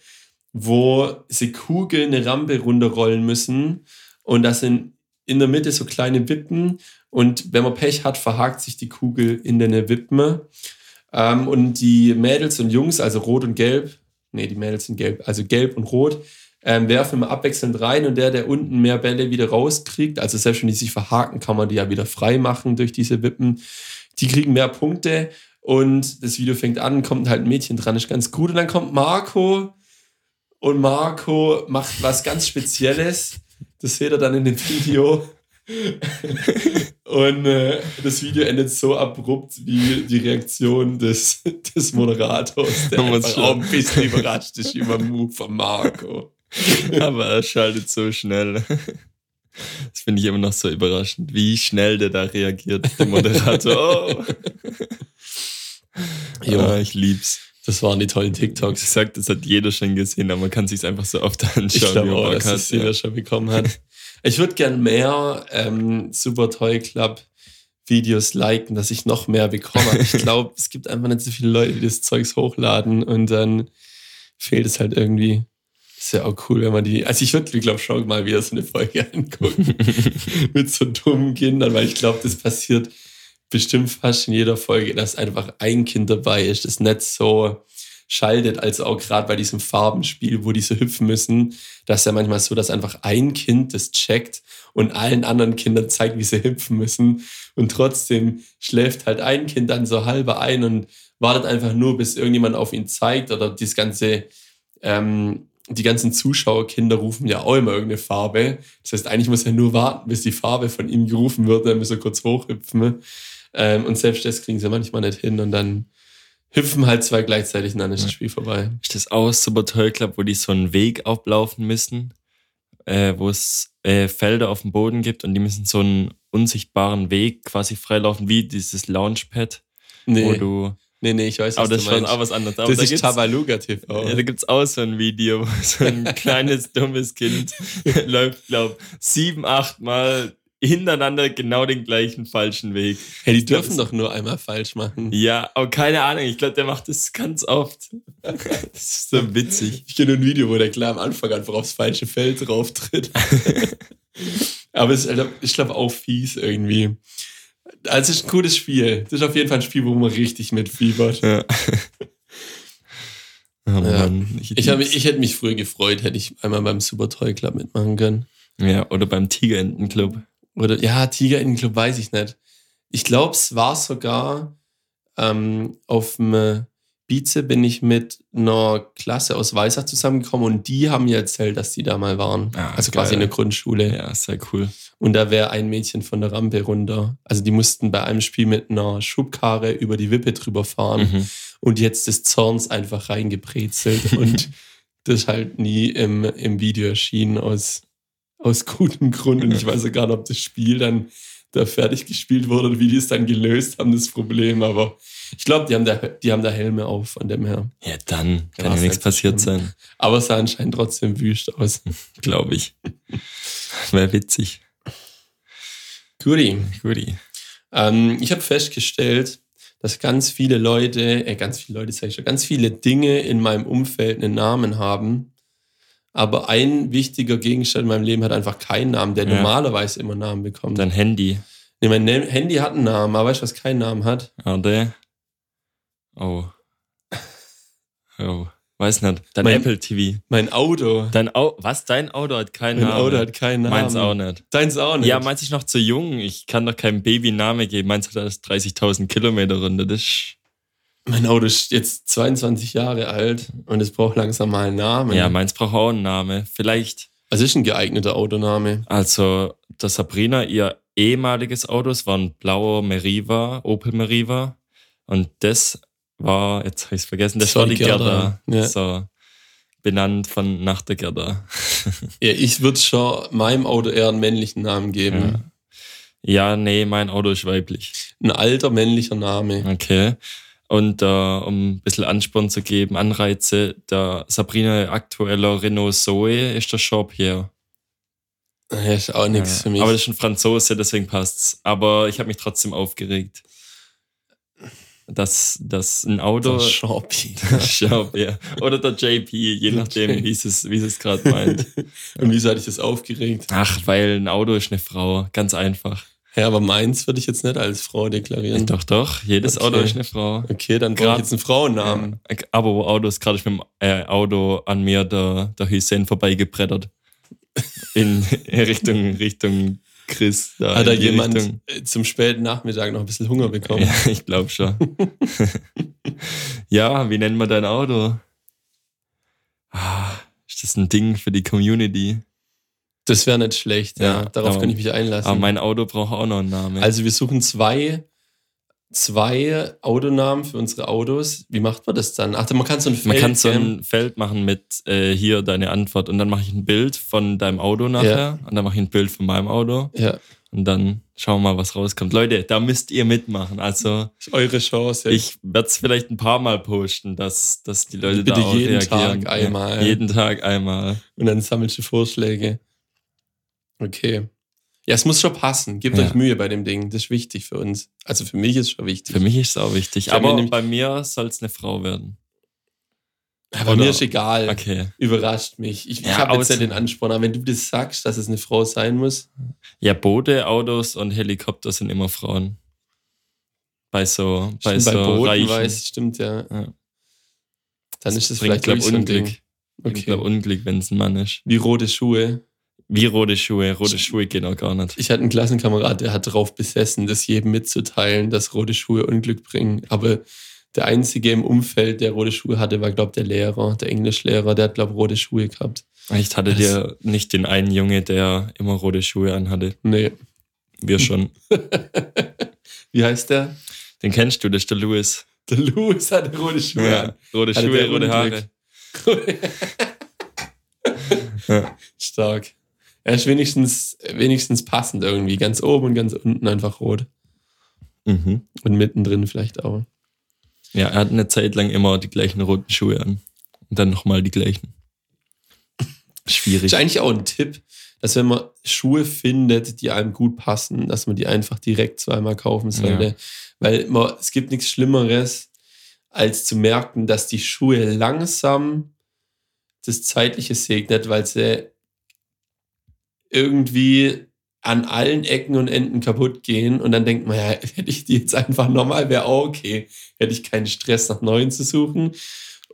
[SPEAKER 2] wo sie Kugeln eine Rampe runterrollen müssen und das sind in der Mitte so kleine Wippen und wenn man Pech hat, verhakt sich die Kugel in den Wippen. Ähm, und die Mädels und Jungs, also Rot und Gelb, nee, die Mädels sind gelb, also gelb und rot, ähm, werfen immer abwechselnd rein und der, der unten mehr Bälle wieder rauskriegt, also selbst wenn die sich verhaken, kann man die ja wieder frei machen durch diese Wippen. Die kriegen mehr Punkte und das Video fängt an, kommt halt ein Mädchen dran, ist ganz gut und dann kommt Marco und Marco macht was ganz Spezielles. Das seht ihr dann in dem Video. Und äh, das Video endet so abrupt wie die Reaktion des, des Moderators, der einfach auch ein bisschen überrascht ist über den Move von Marco.
[SPEAKER 1] Aber er schaltet so schnell. Das finde ich immer noch so überraschend, wie schnell der da reagiert, der Moderator. Oh. Ja, ich lieb's.
[SPEAKER 2] Das waren die tollen TikToks.
[SPEAKER 1] Ich sag, das hat jeder schon gesehen, aber man kann sich einfach so oft anschauen. Ich
[SPEAKER 2] glaube auch, dass es jeder schon bekommen hat. Ich würde gern mehr ähm, Super Toy Club Videos liken, dass ich noch mehr bekomme. ich glaube, es gibt einfach nicht so viele Leute, die das Zeugs hochladen und dann fehlt es halt irgendwie. Ist ja auch cool, wenn man die. Also ich würde, glaube schon mal wieder so eine Folge angucken mit so dummen Kindern, weil ich glaube, das passiert bestimmt fast in jeder Folge, dass einfach ein Kind dabei ist, das nicht so schaltet, also auch gerade bei diesem Farbenspiel, wo die so hüpfen müssen, dass ist ja manchmal so, dass einfach ein Kind das checkt und allen anderen Kindern zeigt, wie sie hüpfen müssen. Und trotzdem schläft halt ein Kind dann so halber ein und wartet einfach nur, bis irgendjemand auf ihn zeigt oder das ganze, ähm, die ganzen Zuschauerkinder rufen ja auch immer irgendeine Farbe. Das heißt, eigentlich muss er nur warten, bis die Farbe von ihm gerufen wird, dann muss er kurz hochhüpfen. Ähm, und selbst das kriegen sie manchmal nicht hin und dann hüpfen halt zwei gleichzeitig und dann ist das Spiel vorbei.
[SPEAKER 1] Ist das auch Super Toy Club, wo die so einen Weg ablaufen müssen, äh, wo es äh, Felder auf dem Boden gibt und die müssen so einen unsichtbaren Weg quasi freilaufen, wie dieses Launchpad,
[SPEAKER 2] Nee,
[SPEAKER 1] wo du.
[SPEAKER 2] nee, nee, ich weiß, was
[SPEAKER 1] Aber das
[SPEAKER 2] du
[SPEAKER 1] ist schon auch was anderes. Aber
[SPEAKER 2] das
[SPEAKER 1] da
[SPEAKER 2] ist Tabaluga TV.
[SPEAKER 1] Ja, da gibt's auch so ein Video, wo so ein kleines, dummes Kind läuft, glaub, sieben, acht Mal hintereinander genau den gleichen falschen Weg.
[SPEAKER 2] hey, die
[SPEAKER 1] Ich
[SPEAKER 2] dürfen doch nur einmal falsch machen.
[SPEAKER 1] Ja, aber keine Ahnung, ich glaube, der macht das ganz oft. Das ist so witzig.
[SPEAKER 2] Ich kenne ein Video, wo der klar am Anfang einfach aufs falsche Feld drauf tritt. Aber es ist, halt, ich glaube, auch fies irgendwie. Also es ist ein cooles Spiel. Das ist auf jeden Fall ein Spiel, wo man richtig mitfiebert.
[SPEAKER 1] Ja. Oh
[SPEAKER 2] Ja.
[SPEAKER 1] Mann,
[SPEAKER 2] Ich, hab, ich hätte mich früher gefreut, hätte ich einmal beim Super Toy Club mitmachen können.
[SPEAKER 1] ja, oder beim Tigerentenclub.
[SPEAKER 2] Oder ja, Tiger in den Club weiß ich nicht. Ich glaube, es war sogar ähm, auf dem Bize bin ich mit einer Klasse aus Weissach zusammengekommen und die haben mir erzählt, dass die da mal waren.
[SPEAKER 1] Ah,
[SPEAKER 2] also quasi in
[SPEAKER 1] geil.
[SPEAKER 2] der Grundschule.
[SPEAKER 1] Ja, sehr cool.
[SPEAKER 2] Und da wäre ein Mädchen von der Rampe runter. Also die mussten bei einem Spiel mit einer Schubkarre über die Wippe drüber fahren
[SPEAKER 1] Mhm.
[SPEAKER 2] und jetzt des Zorns einfach reingebrezelt und das halt nie im, im Video erschienen aus, aus gutem Grund. Und ich weiß ja gar nicht, ob das Spiel dann da fertig gespielt wurde oder wie die es dann gelöst haben, das Problem. Aber ich glaube, die, haben da- die haben da Helme auf von dem her.
[SPEAKER 1] Ja, dann kann
[SPEAKER 2] Ja,
[SPEAKER 1] ja nichts passiert sein,
[SPEAKER 2] Aber es sah anscheinend trotzdem wüst aus.
[SPEAKER 1] glaube ich. Wäre witzig.
[SPEAKER 2] Guti.
[SPEAKER 1] Guti.
[SPEAKER 2] Ähm, ich habe festgestellt, dass ganz viele Leute, äh, ganz viele Leute sage ich schon, ganz viele Dinge in meinem Umfeld einen Namen haben. Aber ein wichtiger Gegenstand in meinem Leben hat einfach keinen Namen, der
[SPEAKER 1] Ja.
[SPEAKER 2] normalerweise immer Namen bekommt.
[SPEAKER 1] Dein Handy.
[SPEAKER 2] nee, mein Handy hat einen Namen, aber weißt du, was keinen Namen hat?
[SPEAKER 1] Oder? Oh. Oh. Weiß nicht. Dein
[SPEAKER 2] Mein-
[SPEAKER 1] Apple TV.
[SPEAKER 2] Mein Auto.
[SPEAKER 1] Dein Au was? Dein Auto hat keinen
[SPEAKER 2] Mein
[SPEAKER 1] Namen.
[SPEAKER 2] Auto hat keinen Namen.
[SPEAKER 1] Meins auch nicht.
[SPEAKER 2] Deins auch nicht.
[SPEAKER 1] Ja, meins ist noch zu jung. Ich kann doch keinem Baby Namen geben. Meins hat erst 30.000 Kilometer runter. Das ist,
[SPEAKER 2] mein Auto ist jetzt 22 Jahre alt und es braucht langsam mal einen Namen.
[SPEAKER 1] ja, meins braucht auch einen Namen. Vielleicht,
[SPEAKER 2] Was ist ein geeigneter Autoname?
[SPEAKER 1] also, das Sabrina, ihr ehemaliges Auto, es war ein blauer Meriva, Opel Meriva. Und das war, jetzt habe ich es vergessen, das,
[SPEAKER 2] Das war
[SPEAKER 1] die Gerda.
[SPEAKER 2] Gerda, ja.
[SPEAKER 1] So, benannt von nach der Gerda.
[SPEAKER 2] Ja, ich würde schon meinem Auto eher einen männlichen Namen geben.
[SPEAKER 1] Ja, nee, mein Auto ist weiblich.
[SPEAKER 2] Ein alter männlicher Name.
[SPEAKER 1] Okay. Und äh, um ein bisschen Ansporn zu geben, Anreize, der Sabrina aktueller Renault Zoe ist der Jean-Pierre.
[SPEAKER 2] Ja, ist auch nichts
[SPEAKER 1] Ja.
[SPEAKER 2] für mich.
[SPEAKER 1] Aber das ist ein Franzose, deswegen passt's. Aber ich habe mich trotzdem aufgeregt. Dass, dass ein Auto.
[SPEAKER 2] Der Sharpie.
[SPEAKER 1] Jean-Pierre. Oder der JP, je nachdem,
[SPEAKER 2] Okay.
[SPEAKER 1] wie es wie es gerade meint.
[SPEAKER 2] Und wieso hatte ich das aufgeregt?
[SPEAKER 1] Ach, weil ein Auto ist eine Frau. Ganz einfach.
[SPEAKER 2] Ja, aber meins würde ich jetzt nicht als Frau deklarieren.
[SPEAKER 1] Doch, doch. Jedes
[SPEAKER 2] Okay.
[SPEAKER 1] Auto ist eine Frau.
[SPEAKER 2] Okay, dann brauche ich jetzt einen Frauennamen.
[SPEAKER 1] Ja. Aber wo Autos gerade ist mit dem äh, Auto an mir der, der Hussein vorbeigebrettert. In Richtung, Richtung Chris. Da
[SPEAKER 2] Hat da jemand
[SPEAKER 1] Richtung.
[SPEAKER 2] äh, zum späten Nachmittag noch ein bisschen Hunger bekommen?
[SPEAKER 1] Ja, ich glaube schon. ja, wie nennt man dein Auto? Ah, ist das ein Ding für die Community?
[SPEAKER 2] Das wäre nicht schlecht, ja.
[SPEAKER 1] Ja,
[SPEAKER 2] Darauf
[SPEAKER 1] aber-
[SPEAKER 2] kann ich mich einlassen.
[SPEAKER 1] Aber mein Auto braucht auch noch einen Namen.
[SPEAKER 2] also wir suchen zwei, zwei Autonamen für unsere Autos. Wie macht man das dann? Ach, man kann so ein Feld
[SPEAKER 1] man kann so ein Feld machen mit äh, hier deine Antwort und dann mache ich ein Bild von deinem Auto nachher und dann mache ich ein Bild von meinem Auto
[SPEAKER 2] Ja,
[SPEAKER 1] und dann schauen wir mal, was rauskommt. Leute, da müsst ihr mitmachen. Also
[SPEAKER 2] ist eure Chance. Ja.
[SPEAKER 1] ich werde es vielleicht ein paar Mal posten, dass, dass die Leute
[SPEAKER 2] Bitte
[SPEAKER 1] da auch
[SPEAKER 2] jeden
[SPEAKER 1] reagieren.
[SPEAKER 2] Tag einmal.
[SPEAKER 1] Ja, jeden Tag einmal.
[SPEAKER 2] Und dann sammelst du Vorschläge. Okay. Ja, es muss schon passen. Gebt
[SPEAKER 1] Ja.
[SPEAKER 2] euch Mühe bei dem Ding. Das ist wichtig für uns. Also für mich ist es schon wichtig.
[SPEAKER 1] Für mich ist es auch wichtig.
[SPEAKER 2] Ich mir
[SPEAKER 1] Aber
[SPEAKER 2] nämlich-
[SPEAKER 1] bei mir soll es eine Frau werden.
[SPEAKER 2] Aber
[SPEAKER 1] Oder-
[SPEAKER 2] mir ist egal.
[SPEAKER 1] Okay.
[SPEAKER 2] Überrascht mich. Ich, ich
[SPEAKER 1] Ja,
[SPEAKER 2] habe jetzt nicht den Ansporn, aber wenn du das sagst, dass es eine Frau sein muss,
[SPEAKER 1] Ja, Boote, Autos und Helikopter sind immer Frauen. Bei so, bei
[SPEAKER 2] stimmt,
[SPEAKER 1] so
[SPEAKER 2] bei Booten
[SPEAKER 1] Reichen.
[SPEAKER 2] weiß, stimmt ja.
[SPEAKER 1] Ja.
[SPEAKER 2] Dann ist das
[SPEAKER 1] bringt,
[SPEAKER 2] vielleicht
[SPEAKER 1] glaub,
[SPEAKER 2] wirklich so ein
[SPEAKER 1] Unglück.
[SPEAKER 2] Ding.
[SPEAKER 1] Bringt,
[SPEAKER 2] Okay.
[SPEAKER 1] glaub, Unglück, wenn es ein Mann ist.
[SPEAKER 2] Wie rote Schuhe.
[SPEAKER 1] Wie rote Schuhe. Rote Schuhe gehen auch gar nicht.
[SPEAKER 2] Ich hatte einen Klassenkamerad, der hat darauf besessen, das jedem mitzuteilen, dass rote Schuhe Unglück bringen. Aber Der einzige im Umfeld, der rote Schuhe hatte, war, glaube ich, der Lehrer, der Englischlehrer, der hat, glaube ich, rote Schuhe gehabt.
[SPEAKER 1] Echt hatte dir nicht den einen Junge, der immer rote Schuhe anhatte.
[SPEAKER 2] Nee.
[SPEAKER 1] Wir schon.
[SPEAKER 2] Wie heißt der?
[SPEAKER 1] Den kennst du, das ist der Louis.
[SPEAKER 2] Der Louis hatte rote Schuhe
[SPEAKER 1] Ja. Rote
[SPEAKER 2] Hatte
[SPEAKER 1] Schuhe, rote
[SPEAKER 2] Unglück.
[SPEAKER 1] Haare. Ja.
[SPEAKER 2] Stark. Er ist wenigstens, wenigstens passend irgendwie. Ganz oben und ganz unten einfach rot.
[SPEAKER 1] Mhm.
[SPEAKER 2] Und mittendrin vielleicht auch.
[SPEAKER 1] Ja, er hat eine Zeit lang immer die gleichen roten Schuhe an. Und dann nochmal die gleichen. Schwierig.
[SPEAKER 2] Ist eigentlich auch ein Tipp, dass wenn man Schuhe findet, die einem gut passen, dass man die einfach direkt zweimal kaufen sollte.
[SPEAKER 1] Ja.
[SPEAKER 2] Weil man, es gibt nichts Schlimmeres, als zu merken, dass die Schuhe langsam das Zeitliche segnet, weil sie irgendwie an allen Ecken und Enden kaputt gehen und dann denkt man, ja, hätte ich die jetzt einfach normal, wäre auch okay. Hätte ich keinen Stress nach neuen zu suchen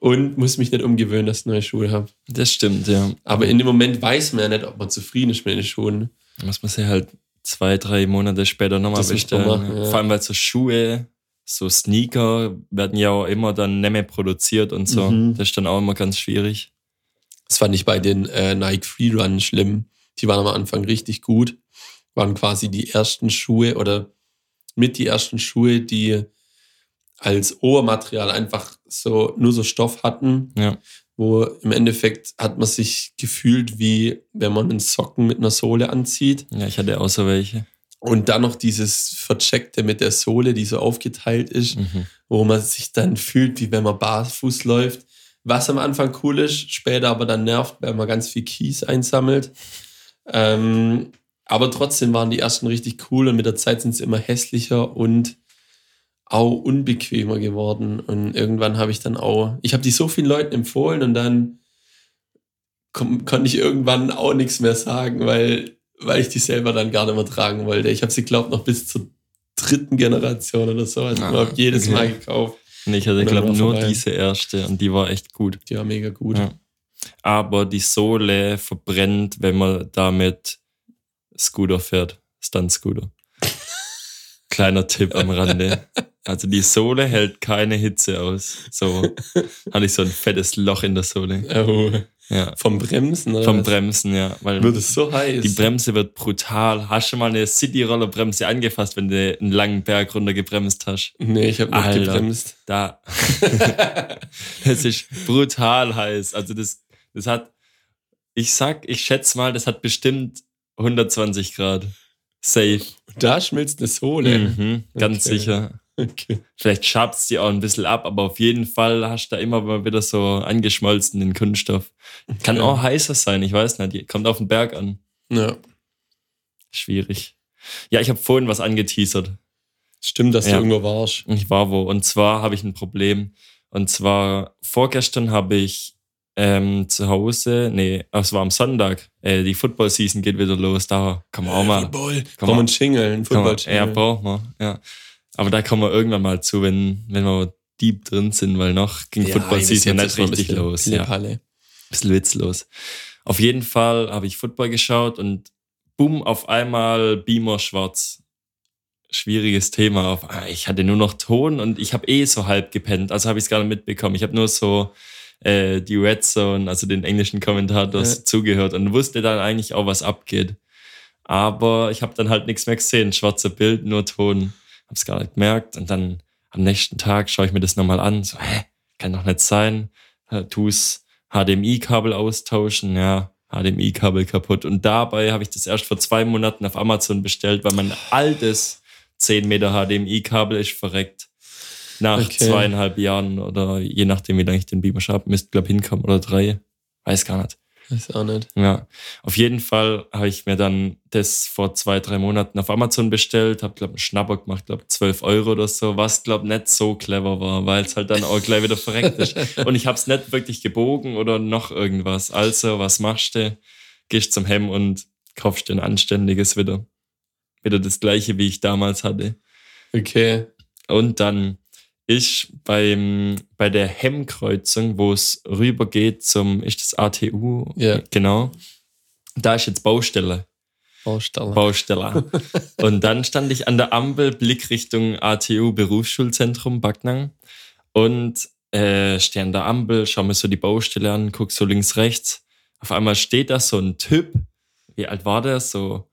[SPEAKER 2] und muss mich nicht umgewöhnen, dass ich neue Schuhe habe.
[SPEAKER 1] Das stimmt, ja.
[SPEAKER 2] Aber in dem Moment weiß man ja nicht, ob man zufrieden ist mit den Schuhen.
[SPEAKER 1] muss man sie halt zwei, drei Monate später nochmal bestellen.
[SPEAKER 2] machen, ja.
[SPEAKER 1] Vor allem, weil so Schuhe, so Sneaker werden ja auch immer dann nicht mehr produziert und so.
[SPEAKER 2] Mhm.
[SPEAKER 1] Das ist dann auch immer ganz schwierig.
[SPEAKER 2] Das fand ich bei den äh, Nike Freerun schlimm. Die waren am Anfang richtig gut. Waren quasi die ersten Schuhe oder mit die ersten Schuhe, die als Obermaterial einfach so nur so Stoff hatten,
[SPEAKER 1] Ja.
[SPEAKER 2] wo im Endeffekt hat man sich gefühlt, wie wenn man einen Socken mit einer Sohle anzieht.
[SPEAKER 1] Ja, ich hatte auch so welche.
[SPEAKER 2] Und dann noch dieses Vercheckte mit der Sohle, die so aufgeteilt ist.
[SPEAKER 1] Mhm.
[SPEAKER 2] wo man sich dann fühlt, wie wenn man barfuß läuft. Was am Anfang cool ist, später aber dann nervt, weil man ganz viel Kies einsammelt. Ähm, aber trotzdem waren die ersten richtig cool und mit der Zeit sind sie immer hässlicher und auch unbequemer geworden. Und irgendwann habe ich dann auch, ich habe die so vielen Leuten empfohlen und dann kon konnte ich irgendwann auch nichts mehr sagen, weil, weil ich die selber dann gar nicht mehr tragen wollte. Ich habe sie, glaube noch bis zur dritten Generation oder so. Also
[SPEAKER 1] Ah,
[SPEAKER 2] ich jedes
[SPEAKER 1] okay.
[SPEAKER 2] Mal gekauft.
[SPEAKER 1] Nee, ich hatte, glaube nur
[SPEAKER 2] vorbei.
[SPEAKER 1] diese erste und die war echt gut.
[SPEAKER 2] Die war mega gut.
[SPEAKER 1] Ja. Aber die Sohle verbrennt, wenn man damit Scooter fährt. Stunt-Scooter. Kleiner Tipp am Rande. Also die Sohle hält keine Hitze aus. So hatte ich so ein fettes Loch in der Sohle.
[SPEAKER 2] Oh,
[SPEAKER 1] Ja.
[SPEAKER 2] vom Bremsen oder
[SPEAKER 1] Vom
[SPEAKER 2] was?
[SPEAKER 1] Bremsen, ja. Weil
[SPEAKER 2] Wird es so heiß.
[SPEAKER 1] die Bremse wird brutal. Hast du mal eine City-Roller-Bremse angefasst, wenn du einen langen Berg runter gebremst hast?
[SPEAKER 2] nee, ich habe nicht
[SPEAKER 1] Alter.
[SPEAKER 2] gebremst.
[SPEAKER 1] Da. das ist brutal heiß. Also das, das hat, ich sag, ich schätze mal, das hat bestimmt 120 Grad. Safe.
[SPEAKER 2] da schmilzt eine Sohle.
[SPEAKER 1] Mhm, ganz
[SPEAKER 2] Okay.
[SPEAKER 1] sicher.
[SPEAKER 2] Okay.
[SPEAKER 1] Vielleicht schabt's die auch ein bisschen ab, aber auf jeden Fall hast du da immer mal wieder so angeschmolzenen Kunststoff. Kann
[SPEAKER 2] Okay.
[SPEAKER 1] auch heißer sein, ich weiß nicht. Kommt auf den Berg an.
[SPEAKER 2] Ja.
[SPEAKER 1] Schwierig. Ja, ich habe vorhin was angeteasert.
[SPEAKER 2] Stimmt, dass
[SPEAKER 1] Ja.
[SPEAKER 2] du irgendwo warst.
[SPEAKER 1] Ich war wo. Und zwar habe ich ein Problem. Und zwar vorgestern habe ich ähm, zu Hause, nee, es war am Sonntag, äh, die Football-Season geht wieder los. Da kann man auch mal.
[SPEAKER 2] Football.
[SPEAKER 1] Kann
[SPEAKER 2] Komm
[SPEAKER 1] man-
[SPEAKER 2] und Schingeln.
[SPEAKER 1] Kann man,
[SPEAKER 2] Football
[SPEAKER 1] ja, braucht man. Ja. Aber da kommen wir irgendwann mal zu, wenn, wenn wir deep drin sind, weil noch ging Football-Season nicht richtig los. Ja.
[SPEAKER 2] Pille.
[SPEAKER 1] bisschen witzlos. Auf jeden Fall habe ich Football geschaut und boom, auf einmal Beamer schwarz. Schwieriges Thema. Ah, Ich hatte nur noch Ton und ich habe eh so halb gepennt, also habe ich es gar nicht mitbekommen. Ich habe nur so äh, die Red Zone, also den englischen Kommentators,
[SPEAKER 2] Ja.
[SPEAKER 1] zugehört und wusste dann eigentlich auch, was abgeht. Aber ich habe dann halt nichts mehr gesehen. Schwarze Bild, nur Ton. Hab's gar nicht gemerkt. Und dann am nächsten Tag schaue ich mir das nochmal an. So, hä, kann doch nicht sein. Äh, Tu's HDMI-Kabel austauschen, ja, HDMI-Kabel kaputt. Und dabei habe ich das erst vor zwei Monaten auf Amazon bestellt, weil mein altes 10 Meter HDMI-Kabel ist verreckt. Nach
[SPEAKER 2] Okay.
[SPEAKER 1] zweieinhalb Jahren oder je nachdem, wie lange ich den Beamer habe, müsste, glaube hinkommen oder drei. Weiß gar nicht.
[SPEAKER 2] Weiß auch nicht.
[SPEAKER 1] Ja, auf jeden Fall habe ich mir dann das vor zwei, drei Monaten auf Amazon bestellt, habe, glaube einen Schnapper gemacht, glaube 12 Euro oder so, was, glaube nicht so clever war, weil es halt dann auch gleich wieder verreckt ist. Und ich habe es nicht wirklich gebogen oder noch irgendwas. Also, was machst du? Gehst zum Hem und kaufst dir ein anständiges wieder. Wieder das gleiche, wie ich damals hatte.
[SPEAKER 2] Okay.
[SPEAKER 1] Und dann ist beim, bei der Hemmkreuzung, wo es rübergeht zum, ist das ATU?
[SPEAKER 2] Ja.
[SPEAKER 1] Genau. Da ist jetzt Baustelle.
[SPEAKER 2] Baustelle.
[SPEAKER 1] Baustelle. Und dann stand ich an der Ampel, Blick Richtung ATU Berufsschulzentrum Backnang. und äh, stehe an der Ampel, schau mir so die Baustelle an, guck so links, rechts. Auf einmal steht da so ein Typ. Wie alt war der? So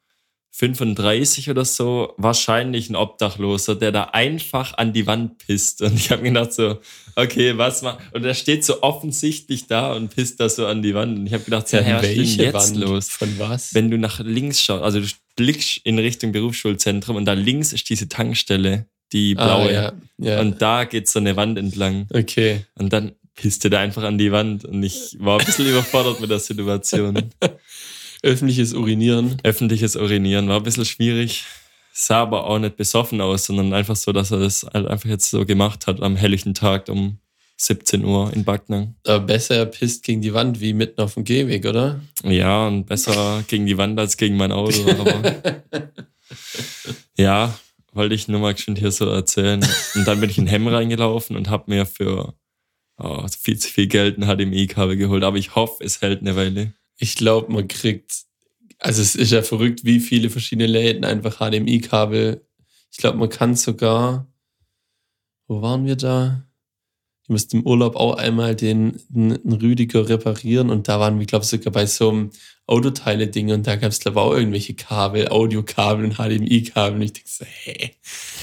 [SPEAKER 1] 35 oder so, wahrscheinlich ein Obdachloser, der da einfach an die Wand pisst. Und ich habe mir gedacht so, okay, was macht... Und er steht so offensichtlich da und pisst da so an die Wand. Und ich habe gedacht, ja,
[SPEAKER 2] Ja,
[SPEAKER 1] was ist jetzt
[SPEAKER 2] Wand?
[SPEAKER 1] los?
[SPEAKER 2] Von was?
[SPEAKER 1] Wenn du nach links schaust, also du blickst in Richtung Berufsschulzentrum und da links ist diese Tankstelle, die blaue.
[SPEAKER 2] Ah, ja. ja.
[SPEAKER 1] Und da geht so eine Wand entlang.
[SPEAKER 2] okay.
[SPEAKER 1] Und dann pisste der einfach an die Wand. Und ich war ein bisschen überfordert mit der Situation.
[SPEAKER 2] Öffentliches Urinieren.
[SPEAKER 1] Öffentliches Urinieren war ein bisschen schwierig. Sah aber auch nicht besoffen aus, sondern einfach so, dass er das halt einfach jetzt so gemacht hat am helllichen Tag um 17 Uhr in Backnang.
[SPEAKER 2] Aber besser er pisst gegen die Wand wie mitten auf dem Gehweg, oder?
[SPEAKER 1] Ja, und besser gegen die Wand als gegen mein Auto. Ja, wollte ich nur mal geschwind hier so erzählen. Und dann bin ich in Hemm reingelaufen und habe mir für oh, viel zu viel Geld ein HDMI-Kabel geholt. Aber ich hoffe, es hält eine Weile.
[SPEAKER 2] Ich glaube, man kriegt, also es ist ja verrückt, wie viele verschiedene Läden einfach HDMI-Kabel. Ich glaube, man kann sogar, wo waren wir da? Ich musste im Urlaub auch einmal den, den, Rüdiger reparieren und da waren wir, glaube ich, sogar bei so einem Autoteile-Ding und da gab es, glaube ich, auch irgendwelche Kabel, Audiokabel und HDMI-Kabel und ich denke so, hä,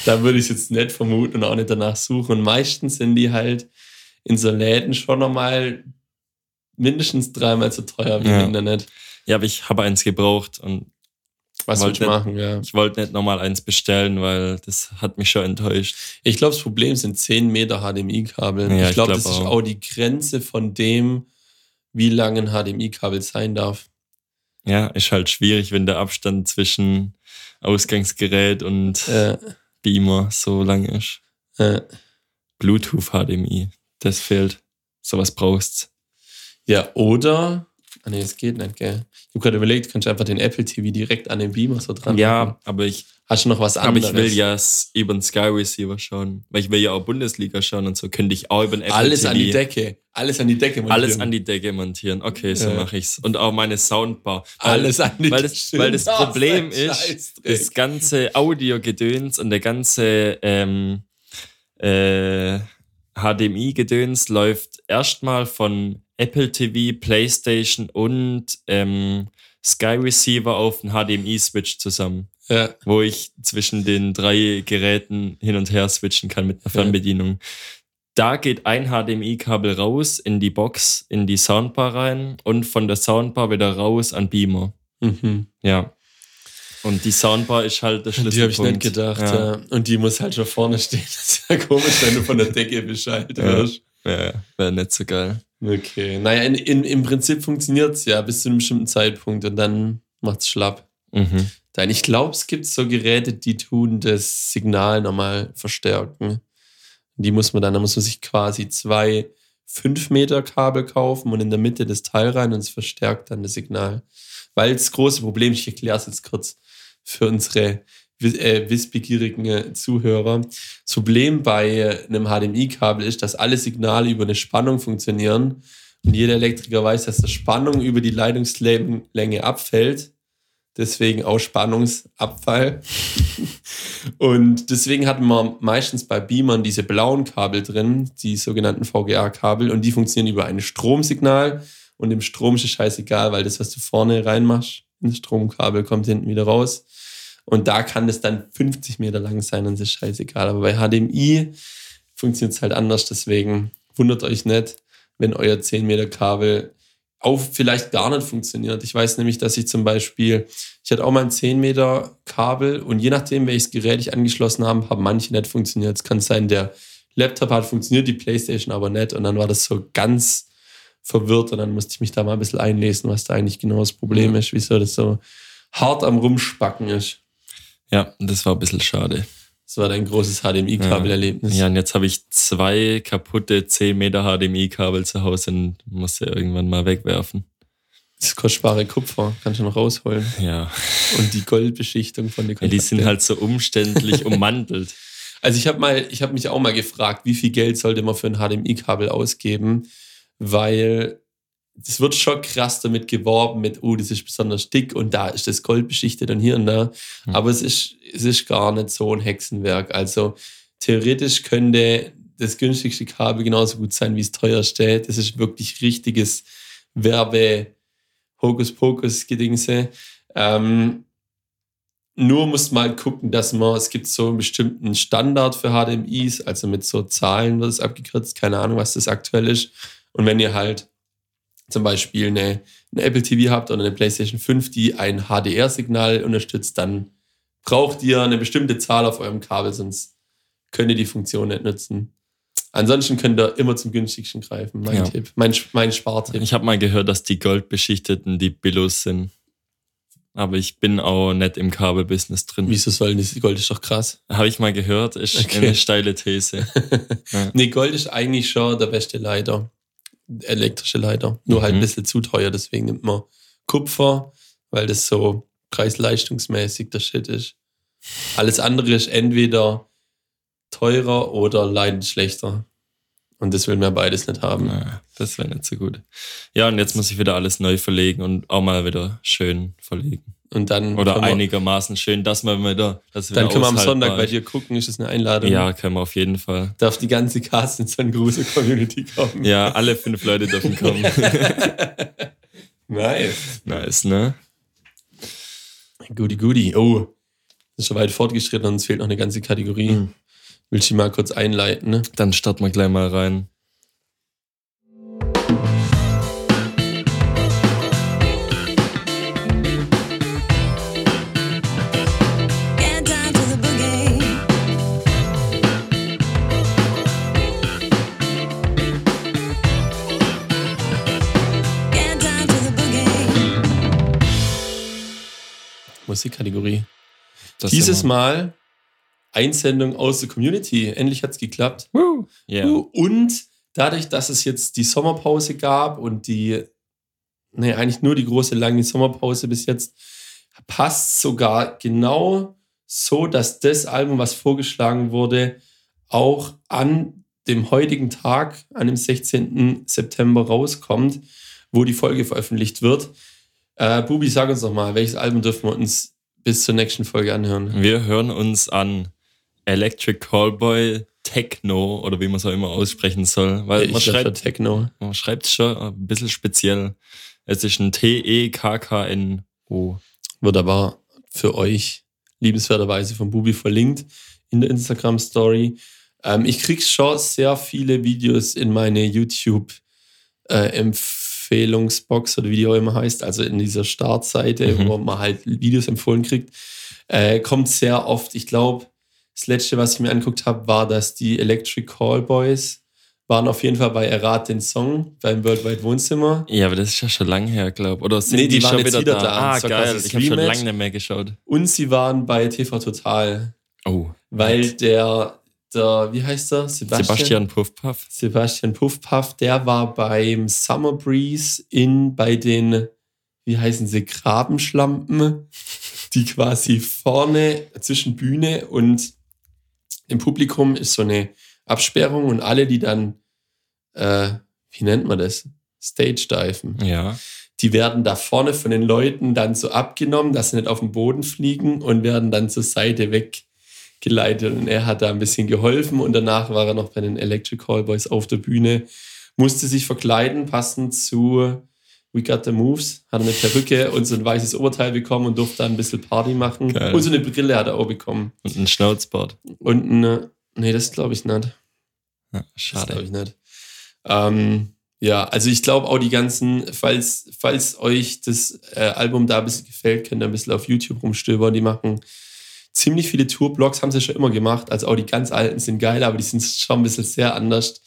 [SPEAKER 2] da würde ich jetzt nicht vermuten und auch nicht danach suchen. Und meistens sind die halt in so Läden schon nochmal mindestens dreimal so teuer wie
[SPEAKER 1] Ja.
[SPEAKER 2] im Internet.
[SPEAKER 1] Ja, aber ich habe eins gebraucht und
[SPEAKER 2] Was
[SPEAKER 1] Wollte
[SPEAKER 2] du machen, ja.
[SPEAKER 1] ich wollte nicht nochmal eins bestellen, weil das hat mich schon enttäuscht.
[SPEAKER 2] Ich glaube, das Problem sind 10 Meter HDMI-Kabel.
[SPEAKER 1] Ja,
[SPEAKER 2] ich
[SPEAKER 1] ich
[SPEAKER 2] glaube,
[SPEAKER 1] glaub
[SPEAKER 2] das ist
[SPEAKER 1] auch.
[SPEAKER 2] auch die Grenze von dem, wie lang ein HDMI-Kabel sein darf.
[SPEAKER 1] Ja, ist halt schwierig, wenn der Abstand zwischen Ausgangsgerät und
[SPEAKER 2] Äh,
[SPEAKER 1] Beamer so lang ist.
[SPEAKER 2] äh,
[SPEAKER 1] Bluetooth HDMI, das fehlt. Sowas brauchst.
[SPEAKER 2] Ja, oder. Ah, nee, es geht nicht, gell? Ich habe gerade überlegt, kannst du einfach den Apple TV direkt an den Beamer so dran
[SPEAKER 1] Ja,
[SPEAKER 2] machen.
[SPEAKER 1] aber ich,
[SPEAKER 2] Hast du noch was
[SPEAKER 1] aber
[SPEAKER 2] anderes?
[SPEAKER 1] ich will ja über den Sky Receiver schauen. Weil ich will ja auch Bundesliga schauen und so könnte ich auch über den Apple
[SPEAKER 2] Alles
[SPEAKER 1] TV
[SPEAKER 2] an die Decke. Alles an die Decke. montieren.
[SPEAKER 1] alles an die Decke montieren. Okay, so
[SPEAKER 2] Ja.
[SPEAKER 1] mache ich's. Und auch meine Soundbar. Weil-
[SPEAKER 2] Alles an die
[SPEAKER 1] weil das, weil das Problem
[SPEAKER 2] sein
[SPEAKER 1] ist, das ganze Audio-Gedöns und der ganze ähm, äh, HDMI-Gedöns läuft erstmal von Apple TV, PlayStation und ähm, Sky Receiver auf einen HDMI-Switch zusammen,
[SPEAKER 2] Ja,
[SPEAKER 1] wo ich zwischen den drei Geräten hin und her switchen kann mit einer
[SPEAKER 2] Ja.
[SPEAKER 1] Fernbedienung. Da geht ein HDMI-Kabel raus in die Box, in die Soundbar rein und von der Soundbar wieder raus an Beamer.
[SPEAKER 2] mhm.
[SPEAKER 1] Ja. Und die Soundbar ist halt der
[SPEAKER 2] An
[SPEAKER 1] Schlüsselpunkt.
[SPEAKER 2] die habe ich nicht gedacht. Ja. Und die muss halt schon vorne stehen. Das ist ja komisch, wenn du von der Decke Bescheid
[SPEAKER 1] Ja.
[SPEAKER 2] wirst.
[SPEAKER 1] Ja, wäre nicht so geil.
[SPEAKER 2] Okay. Naja, in, in, im Prinzip funktioniert es ja bis zu einem bestimmten Zeitpunkt und dann macht es schlapp.
[SPEAKER 1] Mhm.
[SPEAKER 2] Dann, ich glaube, es gibt so Geräte, die tun das Signal nochmal verstärken. Die muss man dann, da muss man sich quasi zwei 5 Meter Kabel kaufen und in der Mitte das Teil rein und es verstärkt dann das Signal. Weil das große Problem, ich erkläre es jetzt kurz für unsere äh, wissbegierigen äh, Zuhörer. Das Problem bei äh, einem HDMI-Kabel ist, dass alle Signale über eine Spannung funktionieren und jeder Elektriker weiß, dass die Spannung über die Leitungslänge abfällt. Deswegen auch Spannungsabfall. Und deswegen hatten wir meistens bei Beamern diese blauen Kabel drin, die sogenannten VGA-Kabel, und die funktionieren über ein Stromsignal. Und im Strom ist es scheißegal, weil das, was du vorne reinmachst, ins Stromkabel, kommt hinten wieder raus. Und da kann das dann 50 Meter lang sein und es ist scheißegal. Aber bei HDMI funktioniert es halt anders. Deswegen wundert euch nicht, wenn euer 10 Meter Kabel auch vielleicht gar nicht funktioniert. Ich weiß nämlich, dass ich zum Beispiel, ich hatte auch mal ein 10 Meter Kabel und je nachdem, welches Gerät ich angeschlossen habe, haben manche nicht funktioniert. Es kann sein, der Laptop hat funktioniert, die Playstation aber nicht. Und dann war das so ganz verwirrt und dann musste ich mich da mal ein bisschen einlesen, was da eigentlich genau das Problem ist, wieso das so hart am Rumspacken ist.
[SPEAKER 1] Ja, das war ein bisschen schade.
[SPEAKER 2] Das war dein großes HDMI-Kabelerlebnis.
[SPEAKER 1] Ja, und jetzt habe ich zwei kaputte 10 Meter HDMI-Kabel zu Hause und muss sie irgendwann mal wegwerfen.
[SPEAKER 2] Das kostbare Kupfer kannst du noch rausholen.
[SPEAKER 1] Ja,
[SPEAKER 2] Und die Goldbeschichtung von den
[SPEAKER 1] ja die sind
[SPEAKER 2] Kontakten.
[SPEAKER 1] halt so umständlich ummantelt.
[SPEAKER 2] Also ich habe mal, ich habe mich auch mal gefragt, wie viel Geld sollte man für ein HDMI-Kabel ausgeben, weil es wird schon krass damit geworben mit, oh, das ist besonders dick und da ist das Gold beschichtet und hier und da.
[SPEAKER 1] Hm.
[SPEAKER 2] Aber es ist, es ist gar nicht so ein Hexenwerk. Also theoretisch könnte das günstigste Kabel genauso gut sein wie das teuerste. Das ist wirklich richtiges Werbe, Hokus-Pokus-Gedingse. Ähm, nur muss man halt gucken, dass man, es gibt so einen bestimmten Standard für HDMIs, also mit so Zahlen wird es abgekürzt, keine Ahnung, was das aktuell ist. Und wenn ihr halt zum Beispiel eine, eine Apple TV habt oder eine PlayStation 5, die ein HDR-Signal unterstützt, dann braucht ihr eine bestimmte Zahl auf eurem Kabel, sonst könnt ihr die Funktion nicht nutzen. Ansonsten könnt ihr immer zum günstigsten greifen, mein
[SPEAKER 1] Ja.
[SPEAKER 2] Tipp, mein, mein Spartipp.
[SPEAKER 1] Ich habe mal gehört, dass die Goldbeschichteten die Billos sind. Aber ich bin auch nicht im Kabelbusiness drin.
[SPEAKER 2] Wieso sollen die Gold ist doch krass.
[SPEAKER 1] Habe ich mal gehört, ist
[SPEAKER 2] Okay.
[SPEAKER 1] eine steile These. Ja.
[SPEAKER 2] Nee, Gold ist eigentlich schon der beste Leiter. Elektrische Leiter. Nur halt ein
[SPEAKER 1] Mhm.
[SPEAKER 2] bisschen zu teuer, deswegen nimmt man Kupfer, weil das so preis-leistungsmäßig der Shit ist. Alles andere ist entweder teurer oder leidet schlechter. Und das will man beides nicht haben.
[SPEAKER 1] Na, das wäre nicht so gut. Ja, und jetzt muss ich wieder alles neu verlegen und auch mal wieder schön verlegen.
[SPEAKER 2] Und dann
[SPEAKER 1] Oder
[SPEAKER 2] wir,
[SPEAKER 1] einigermaßen schön, dass wir wieder. Dass
[SPEAKER 2] dann können wir am Sonntag bei dir gucken, ist das eine Einladung?
[SPEAKER 1] Ja, können wir auf jeden Fall.
[SPEAKER 2] Darf die ganze Cast in so eine große Community kommen?
[SPEAKER 1] Ja, alle fünf Leute dürfen kommen.
[SPEAKER 2] nice.
[SPEAKER 1] nice, ne?
[SPEAKER 2] Goody, goody. Oh, ist schon weit fortgeschritten und uns fehlt noch eine ganze Kategorie.
[SPEAKER 1] Mhm.
[SPEAKER 2] Willst du die mal kurz einleiten? Ne?
[SPEAKER 1] Dann starten wir gleich mal rein.
[SPEAKER 2] Musikkategorie.
[SPEAKER 1] Das
[SPEAKER 2] Dieses Mal Einsendung aus der Community. Endlich hat es geklappt.
[SPEAKER 1] Woo. Ja.
[SPEAKER 2] Und dadurch, dass es jetzt die Sommerpause gab und die, nee, eigentlich nur die große lange Sommerpause bis jetzt, passt sogar genau so, dass das Album, was vorgeschlagen wurde, auch an dem heutigen Tag, an dem 16. September rauskommt, wo die Folge veröffentlicht wird. Äh, Bubi, sag uns doch mal, welches Album dürfen wir uns bis zur nächsten Folge anhören?
[SPEAKER 1] Wir hören uns an Electric Callboy Techno oder wie man es auch immer aussprechen soll. Weil man
[SPEAKER 2] ich dachte
[SPEAKER 1] schreibt,
[SPEAKER 2] Techno.
[SPEAKER 1] man schreibt schon ein bisschen speziell. Es ist ein T-E-K-K-N-O.
[SPEAKER 2] wird aber für euch liebenswerterweise von Bubi verlinkt in der Instagram-Story. Ähm, ich krieg schon sehr viele Videos in meine YouTube-Empfehlungsbox oder wie die auch immer heißt, also in dieser Startseite,
[SPEAKER 1] Mhm.
[SPEAKER 2] wo man halt Videos empfohlen kriegt. Äh, kommt sehr oft. Ich glaube, das letzte, was ich mir angeguckt habe, war, dass die Electric Callboys waren auf jeden Fall bei Errat den Song beim Worldwide Wohnzimmer.
[SPEAKER 1] Ja, aber das ist ja schon lange her, glaube Oder sind
[SPEAKER 2] Nee, die waren
[SPEAKER 1] schon
[SPEAKER 2] jetzt wieder da.
[SPEAKER 1] Ah,
[SPEAKER 2] Das war
[SPEAKER 1] geil. Ich habe schon lange nicht mehr geschaut.
[SPEAKER 2] Und sie waren bei TV Total.
[SPEAKER 1] Oh.
[SPEAKER 2] Weil der, der, wie heißt der?
[SPEAKER 1] Sebastian Puffpuff.
[SPEAKER 2] Sebastian Puffpuff, der war beim Summer Breeze in, bei den, wie heißen sie, Grabenschlampen, die quasi vorne zwischen Bühne und im Publikum ist so eine Absperrung und alle, die dann, äh, wie nennt man das? Stage diven.
[SPEAKER 1] Ja.
[SPEAKER 2] Die werden da vorne von den Leuten dann so abgenommen, dass sie nicht auf den Boden fliegen und werden dann zur Seite weggeleitet. Und er hat da ein bisschen geholfen und danach war er noch bei den Electric Callboys auf der Bühne, musste sich verkleiden, passend zu We Got the Moves, hat eine Perücke und so ein weißes Oberteil bekommen und durfte dann ein bisschen Party machen.
[SPEAKER 1] Geil.
[SPEAKER 2] Und so eine Brille hat er auch bekommen.
[SPEAKER 1] Und ein Schnauzbart.
[SPEAKER 2] Und eine, nee, das glaube ich nicht.
[SPEAKER 1] Ja,
[SPEAKER 2] Das
[SPEAKER 1] schade.
[SPEAKER 2] glaube ich nicht. Ähm, ja, also ich glaube auch die ganzen, falls, falls euch das äh, Album da ein bisschen gefällt, könnt ihr ein bisschen auf YouTube rumstöbern. Die machen ziemlich viele Tourblogs, haben sie schon immer gemacht. Also auch die ganz alten sind geil, aber die sind schon ein bisschen sehr anders.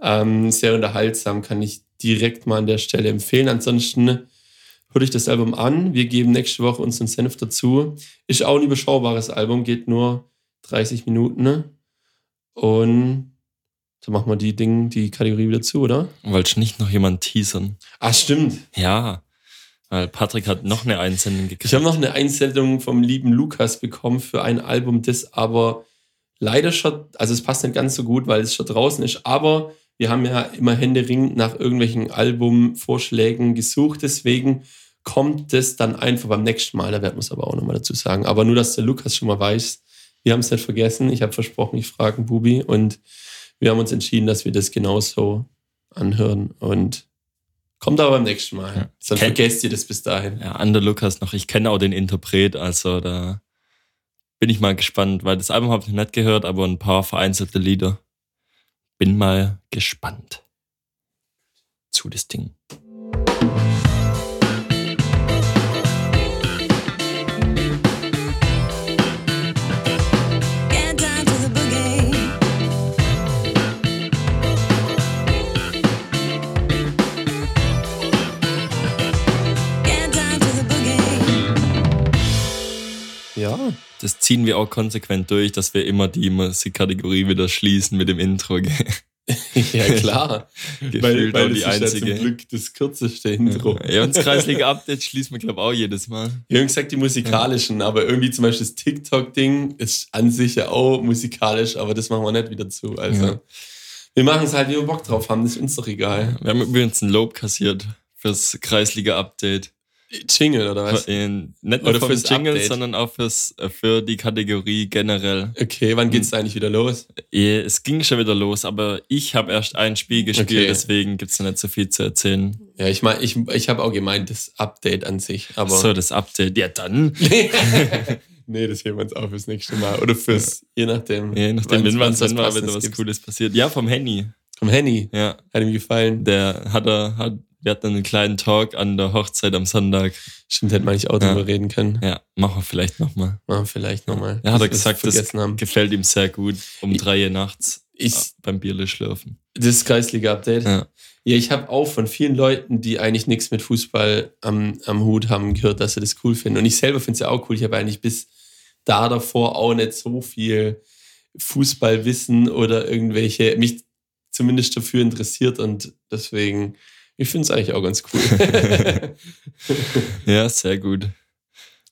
[SPEAKER 2] Ähm, sehr unterhaltsam, kann ich direkt mal an der Stelle empfehlen. Ansonsten hört euch das Album an. Wir geben nächste Woche unseren Senf dazu. Ist auch ein überschaubares Album, geht nur 30 Minuten. Ne? Und dann machen wir die Dinge, die Kategorie wieder zu, oder?
[SPEAKER 1] Wollte nicht noch jemand teasern?
[SPEAKER 2] Ah, stimmt.
[SPEAKER 1] Ja. Weil Patrick hat noch eine Einsendung gekriegt.
[SPEAKER 2] Ich habe noch eine Einsendung vom lieben Lukas bekommen für ein Album, das aber leider schon, also es passt nicht ganz so gut, weil es schon draußen ist, aber wir haben ja immer händeringend nach irgendwelchen Albumvorschlägen gesucht, deswegen kommt das dann einfach beim nächsten Mal, da werden wir es aber auch nochmal dazu sagen. Aber nur, dass der Lukas schon mal weiß, wir haben es nicht vergessen, ich habe versprochen, ich frage Bubi. Und wir haben uns entschieden, dass wir das genauso anhören. Und kommt aber beim nächsten Mal.
[SPEAKER 1] Ja.
[SPEAKER 2] Dann
[SPEAKER 1] Kennt-
[SPEAKER 2] vergesst ihr das bis dahin.
[SPEAKER 1] Ja, an der Lukas noch. Ich kenne auch den Interpret, also da bin ich mal gespannt, weil das Album habe ich noch nicht gehört, aber ein paar vereinzelte Lieder. Bin mal gespannt. Zu das Ding. Das ziehen wir auch konsequent durch, dass wir immer die Musikkategorie wieder schließen mit dem Intro.
[SPEAKER 2] ja klar.
[SPEAKER 1] Gefühlt auch
[SPEAKER 2] das
[SPEAKER 1] die
[SPEAKER 2] ist ja
[SPEAKER 1] einzige.
[SPEAKER 2] zum Glück das kürzeste Intro.
[SPEAKER 1] Ja, und das Kreisliga-Update schließen wir, glaube ich, auch jedes Mal.
[SPEAKER 2] Wir haben gesagt, die musikalischen, aber irgendwie zum Beispiel das TikTok-Ding ist an sich ja auch musikalisch, aber das machen wir nicht wieder zu. Also,
[SPEAKER 1] Ja.
[SPEAKER 2] wir machen es halt, wie wir Bock drauf haben, das ist uns doch egal.
[SPEAKER 1] Wir haben übrigens ein Lob kassiert fürs Kreisliga-Update.
[SPEAKER 2] Jingle oder was?
[SPEAKER 1] Äh, Nicht nur
[SPEAKER 2] Oder fürs
[SPEAKER 1] Jingle,
[SPEAKER 2] Update?
[SPEAKER 1] sondern auch fürs, für die Kategorie generell.
[SPEAKER 2] Okay, wann geht's da eigentlich wieder los?
[SPEAKER 1] Es ging schon wieder los, aber ich habe erst ein Spiel gespielt,
[SPEAKER 2] Okay.
[SPEAKER 1] deswegen gibt's noch nicht so viel zu erzählen.
[SPEAKER 2] Ja, ich meine, ich, ich habe auch gemeint, das Update an sich, aber.
[SPEAKER 1] so, das Update. Ja, dann.
[SPEAKER 2] nee, das heben wir uns auf fürs nächste Mal. Oder fürs, je nachdem.
[SPEAKER 1] Je nachdem, wenn was, wenn mal wieder was
[SPEAKER 2] gibt.
[SPEAKER 1] Cooles passiert. Ja, vom Henny.
[SPEAKER 2] Vom Henny.
[SPEAKER 1] Ja,
[SPEAKER 2] Hat ihm gefallen.
[SPEAKER 1] der hat er, hat, wir hatten einen kleinen Talk an der Hochzeit am Sonntag.
[SPEAKER 2] Stimmt, hätte man nicht auch
[SPEAKER 1] Ja.
[SPEAKER 2] drüber reden können.
[SPEAKER 1] Ja, machen wir vielleicht nochmal.
[SPEAKER 2] Machen wir vielleicht nochmal.
[SPEAKER 1] Ja, hat er gesagt, das
[SPEAKER 2] haben.
[SPEAKER 1] gefällt ihm sehr gut. Um
[SPEAKER 2] Ich-
[SPEAKER 1] drei Uhr nachts
[SPEAKER 2] Ich,
[SPEAKER 1] beim Bierle schlürfen.
[SPEAKER 2] das Kreisliga-Update.
[SPEAKER 1] Ja.
[SPEAKER 2] Ja, ich habe auch von vielen Leuten, die eigentlich nichts mit Fußball am, am Hut haben, gehört, dass sie das cool finden. Und ich selber finde es ja auch cool. Ich habe eigentlich bis da davor auch nicht so viel Fußballwissen oder irgendwelche, mich zumindest dafür interessiert und deswegen, ich finde es eigentlich auch ganz cool.
[SPEAKER 1] Ja, sehr gut.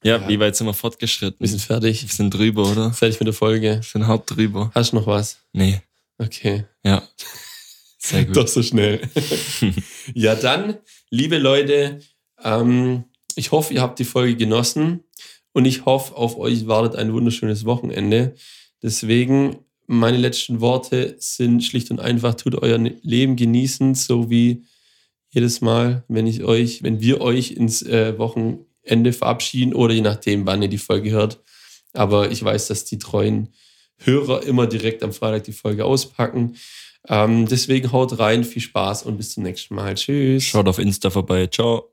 [SPEAKER 1] Ja,
[SPEAKER 2] Ja.
[SPEAKER 1] wie weit sind wir fortgeschritten?
[SPEAKER 2] Wir sind fertig.
[SPEAKER 1] Wir sind drüber, oder?
[SPEAKER 2] Fertig mit der Folge.
[SPEAKER 1] Wir sind hart drüber.
[SPEAKER 2] Hast du noch was?
[SPEAKER 1] Nee,
[SPEAKER 2] Okay.
[SPEAKER 1] ja. Sehr gut.
[SPEAKER 2] Doch so schnell. ja, dann, liebe Leute, ähm, ich hoffe, ihr habt die Folge genossen und ich hoffe, auf euch wartet ein wunderschönes Wochenende. Deswegen, meine letzten Worte sind schlicht und einfach, tut euer Leben genießen, so wie jedes Mal, wenn ich euch, wenn wir euch ins äh, Wochenende verabschieden oder je nachdem, wann ihr die Folge hört. Aber ich weiß, dass die treuen Hörer immer direkt am Freitag die Folge auspacken. Ähm, deswegen haut rein, viel Spaß und bis zum nächsten Mal. Tschüss.
[SPEAKER 1] Schaut auf Insta vorbei. Ciao.